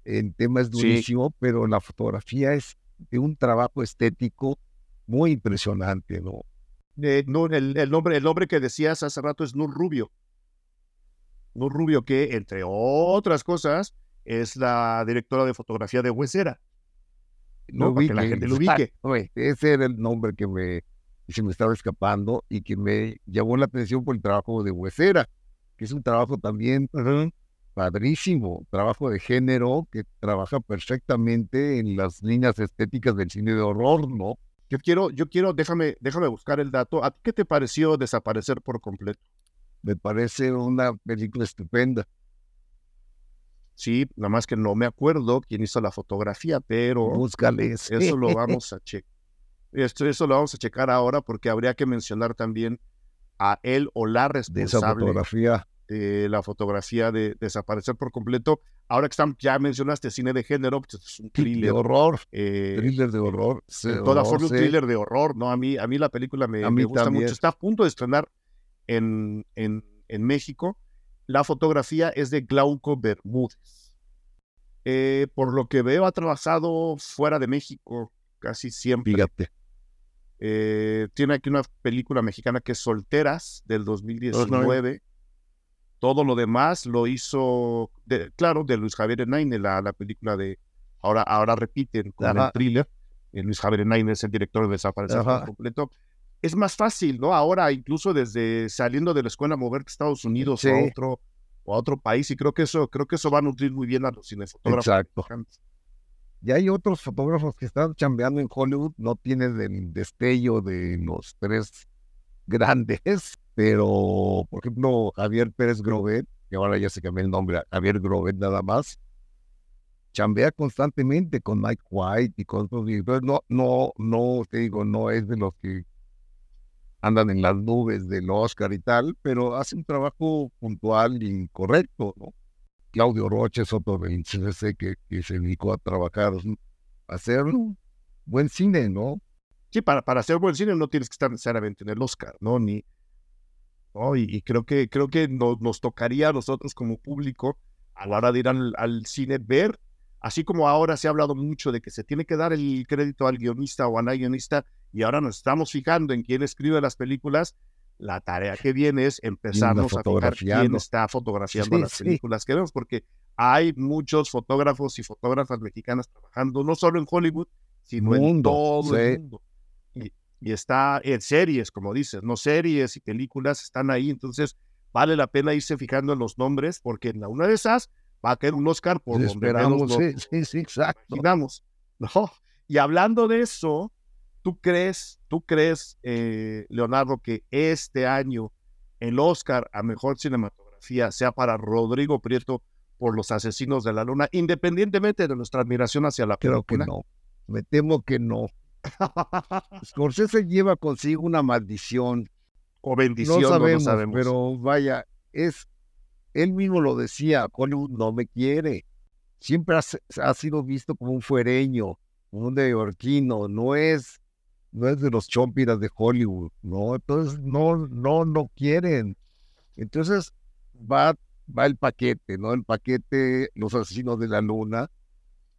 el tema es durísimo, pero la fotografía es de un trabajo estético muy impresionante, ¿no? no el, nombre, el nombre que decías hace rato es Nur Rubio. Nur Rubio, que entre otras cosas es la directora de fotografía de Huesera. ¿no? Para que la gente lo ubique. ese era el nombre que me, se me estaba escapando y que me llamó la atención por el trabajo de Huesera, que es un trabajo también padrísimo, trabajo de género que trabaja perfectamente en las líneas estéticas del cine de horror, ¿no? Yo quiero, yo quiero, déjame, déjame buscar el dato. ¿A ti qué te pareció desaparecer por completo? Me parece una película estupenda. Sí, nada más que no me acuerdo quién hizo la fotografía, pero Búscale. eso lo vamos a checar. Esto, eso lo vamos a checar ahora porque habría que mencionar también a él o la responsable de fotografía. De la fotografía de desaparecer por completo. Ahora que están, ya mencionaste cine de género, pues es un thriller. De horror. Eh, thriller de horror. De toda forma, un thriller de horror, ¿no? A mí, a mí la película me, me gusta mucho. Está a punto de estrenar en, en en México. La fotografía es de Glauco Bermúdez. Eh, por lo que veo, ha trabajado fuera de México casi siempre. Fíjate. Eh, tiene aquí una película mexicana que es Solteras del 2019. Todo lo demás lo hizo, claro, de Luis Javier Enaine, la, la película de Ahora, ahora repiten con el thriller. Eh, Luis Javier Enaine es el director de Desaparecer por completo. Es más fácil, ¿no? Ahora, incluso desde saliendo de la escuela, moverte a Estados Unidos o a otro o a otro país y creo que eso creo que eso va a nutrir muy bien a los cinefotógrafos. Exacto. Y hay otros fotógrafos que están chambeando en Hollywood, no tienen el destello de los tres grandes, pero por ejemplo Javier Pérez Grovet, que ahora ya se cambió el nombre Javier Grovet nada más, chambea constantemente con Mike White y con otros directores. No, no, no, te digo, no es de los que andan en las nubes del Oscar y tal, pero hace un trabajo puntual y correcto, ¿no? Claudio Roche es otro que, que se dedicó a trabajar, a hacer buen cine, ¿no? Sí, para, para hacer buen cine no tienes que estar necesariamente en el Oscar, ¿no? Ni, Y, creo que, creo que nos tocaría a nosotros como público, a la hora de ir al, al, cine, ver, así como ahora se ha hablado mucho de que se tiene que dar el crédito al guionista o a la guionista, y ahora nos estamos fijando en quién escribe las películas, la tarea que viene es empezarnos a fijar quién está fotografiando las películas que vemos, porque hay muchos fotógrafos y fotógrafas mexicanas trabajando no solo en Hollywood, sino en todo el mundo. Y, y, está en series, como dices, no series y películas están ahí, entonces vale la pena irse fijando en los nombres, porque en una de esas va a caer un Oscar por donde esperamos, sí, sí, sí, exacto. Imaginamos. ¿no? Y hablando de eso, ¿Tú crees, tú crees, eh, Leonardo, que este año el Oscar a Mejor Cinematografía sea para Rodrigo Prieto por Los Asesinos de la Luna, independientemente de nuestra admiración hacia la película? Creo que no. Me temo que no. Scorsese lleva consigo una maldición. O bendición, no sabemos, no sabemos. Pero vaya, es, él mismo lo decía, Hollywood no me quiere. Siempre ha, ha sido visto como un fuereño, como un neoyorquino, no es no es de los chompiras de Hollywood, ¿no? Entonces no, no, no quieren. Entonces va, va el paquete, ¿no? El paquete Los Asesinos de la Luna,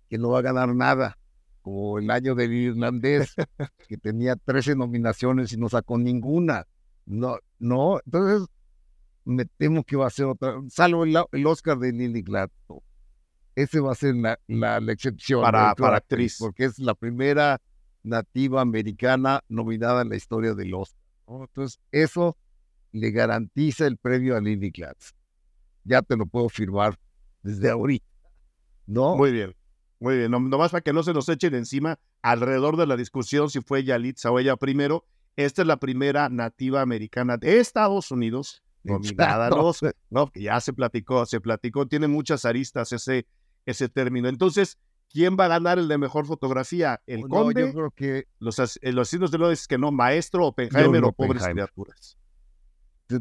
que no va a ganar nada, como el año del irlandés, que tenía 13 nominaciones y no sacó ninguna. No, no, entonces me temo que va a ser otra, salvo el, Oscar de Lily Gladstone. Ese va a ser la, la, excepción. Para, para actriz. Porque es la primera nativa americana nominada en la historia de los Entonces, eso le garantiza el premio a Lily Gladstone. Ya te lo puedo firmar desde ahorita. ¿No? Muy bien, muy bien. No, nomás para que no se nos echen encima alrededor de la discusión si fue Yalitza o ella primero. Esta es la primera nativa americana de Estados Unidos nominada a No, que ya se platicó, se platicó, tiene muchas aristas ese, ese término. Entonces, ¿Quién va a ganar el de mejor fotografía? ¿El no, Conde? Yo creo que los, eh, los signos de los que no, Maestro, Oppenheimer o Pobres Criaturas.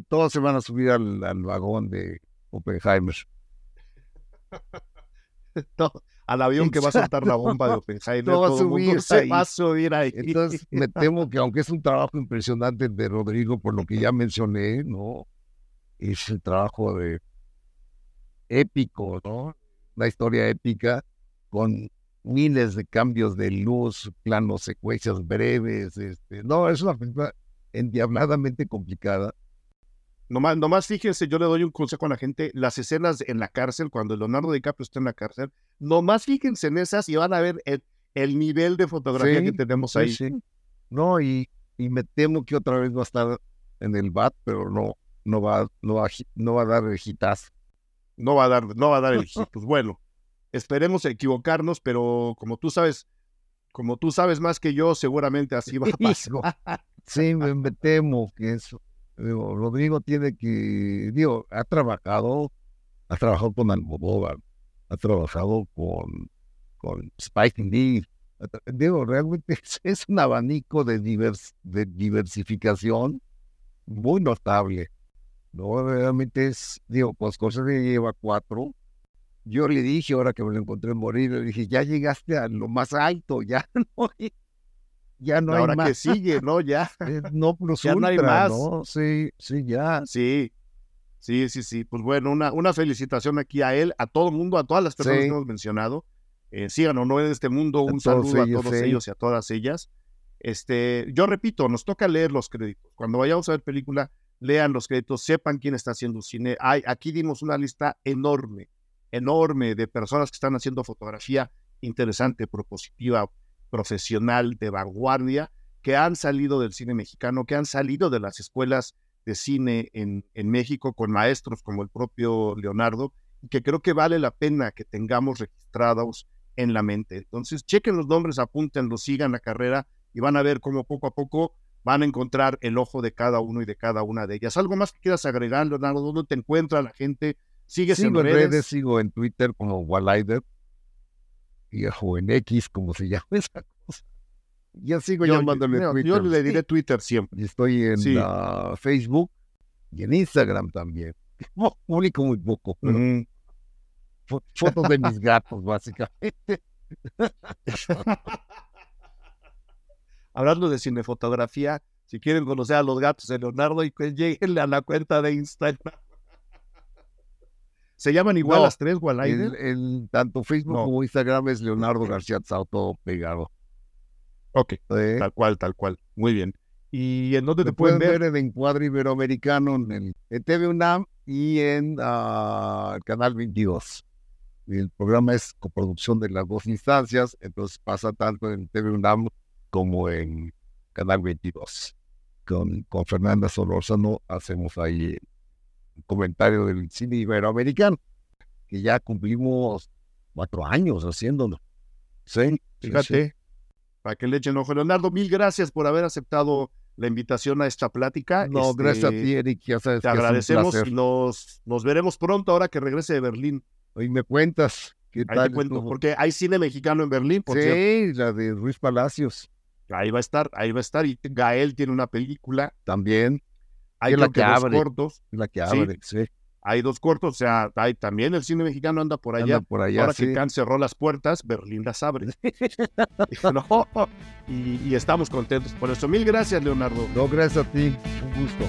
Todos se van a subir al, vagón de Oppenheimer. al avión que va a soltar la bomba de Oppenheimer. todo, va, a subir se va a subir ahí. Entonces me temo que aunque es un trabajo impresionante de Rodrigo, por lo que ya mencioné, ¿no? Es el trabajo de épico, ¿no? Una historia épica con miles de cambios de luz, planos, secuencias breves. Este, no, es una película endiabladamente complicada. Nomás, nomás fíjense, yo le doy un consejo a la gente, las escenas en la cárcel, cuando Leonardo DiCaprio está en la cárcel, nomás fíjense en esas y van a ver el, nivel de fotografía que tenemos ahí. Sí, No, y, y, me temo que otra vez va a estar en el BAT, pero no, no, va, no, va, no va a dar el hitazo. No va a dar, no va a dar el hit. Pues bueno, Esperemos equivocarnos, pero como tú sabes, como tú sabes más que yo, seguramente así va a pasar. Sí, me, temo que eso. Rodrigo tiene que, digo, ha trabajado, ha trabajado con Almodóvar, ha trabajado con, con Spike Lee. Digo, realmente es, un abanico de, de diversificación muy notable. No, realmente es, digo, pues que lleva cuatro, yo le dije, ahora que me lo encontré en morir, le dije, ya llegaste a lo más alto, ya no hay, ya no hay más. que sigue, ¿no? Ya. no plus ya no hay más. ¿no? Sí, sí, ya. Sí. Sí, sí, sí. Pues bueno, una, una felicitación aquí a él, a todo el mundo, a todas las personas que hemos mencionado. Eh, sigan o no en este mundo, un saludo a todos ellos y a todas ellas. Este, yo repito, nos toca leer los créditos. Cuando vayamos a ver película, lean los créditos, sepan quién está haciendo cine. Hay, aquí dimos una lista enorme, enorme de personas que están haciendo fotografía interesante, propositiva, profesional, de vanguardia, que han salido del cine mexicano, que han salido de las escuelas de cine en, en México con maestros como el propio Leonardo, y que creo que vale la pena que tengamos registrados en la mente. Entonces, chequen los nombres, apúntenlos, sigan la carrera y van a ver cómo poco a poco van a encontrar el ojo de cada uno y de cada una de ellas. ¿Algo más que quieras agregar, Leonardo? ¿Dónde te encuentra la gente? ¿Sigues sigo en redes? Sigo en Twitter como Walider y o en X, como se llama esa cosa. Ya sigo llamándole Twitter. Yo le diré Twitter siempre. Y estoy en Facebook y en Instagram también. Publico muy poco. Fotos de mis gatos, básicamente. hablando de cinefotografía, si quieren conocer a los gatos de Leonardo, y que lleguen a la cuenta de Instagram. ¿Se llaman igual las tres, Walider? En tanto Facebook como Instagram es Leonardo García Tzao, todo pegado. Ok, tal cual, tal cual. Muy bien. ¿Y en dónde te pueden, ver? En Encuadre Iberoamericano, en, el, TV UNAM y en ah, el Canal 22. el programa es coproducción de las dos instancias, entonces pasa tanto en TV UNAM como en Canal 22. Con, con Fernanda Solórzano hacemos ahí comentario del cine iberoamericano, que ya cumplimos cuatro años haciéndolo. Sí, fíjate, para que le echen ojo. Leonardo, mil gracias por haber aceptado la invitación a esta plática. No, este, gracias a ti, Eric. Ya sabes te agradecemos y nos, nos veremos pronto ahora que regrese de Berlín. Hoy me cuentas. ¿Qué Ahí te cuento, porque hay cine mexicano en Berlín, por sí, la de Ruiz Palacios. Ahí va a estar, ahí va a estar. Y Gael tiene una película. También. Hay la que dos cortos. La que abre, sí. Hay dos cortos, o sea, hay también el cine mexicano anda por allá. por allá Ahora que Kant cerró las puertas, Berlín las abre. y, y, estamos contentos por eso. Mil gracias, Leonardo. No, gracias a ti. Un gusto.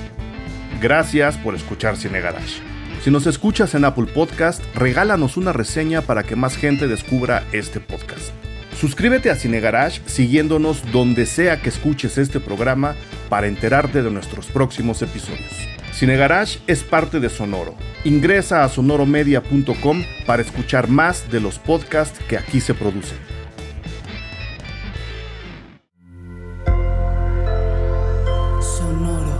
Gracias por escuchar Cine Garage. Si nos escuchas en Apple Podcast, regálanos una reseña para que más gente descubra este podcast. Suscríbete a Cine Garage siguiéndonos donde sea que escuches este programa para enterarte de nuestros próximos episodios. Cine Garage es parte de Sonoro. Ingresa a sonoromedia.com para escuchar más de los podcasts que aquí se producen. Sonoro.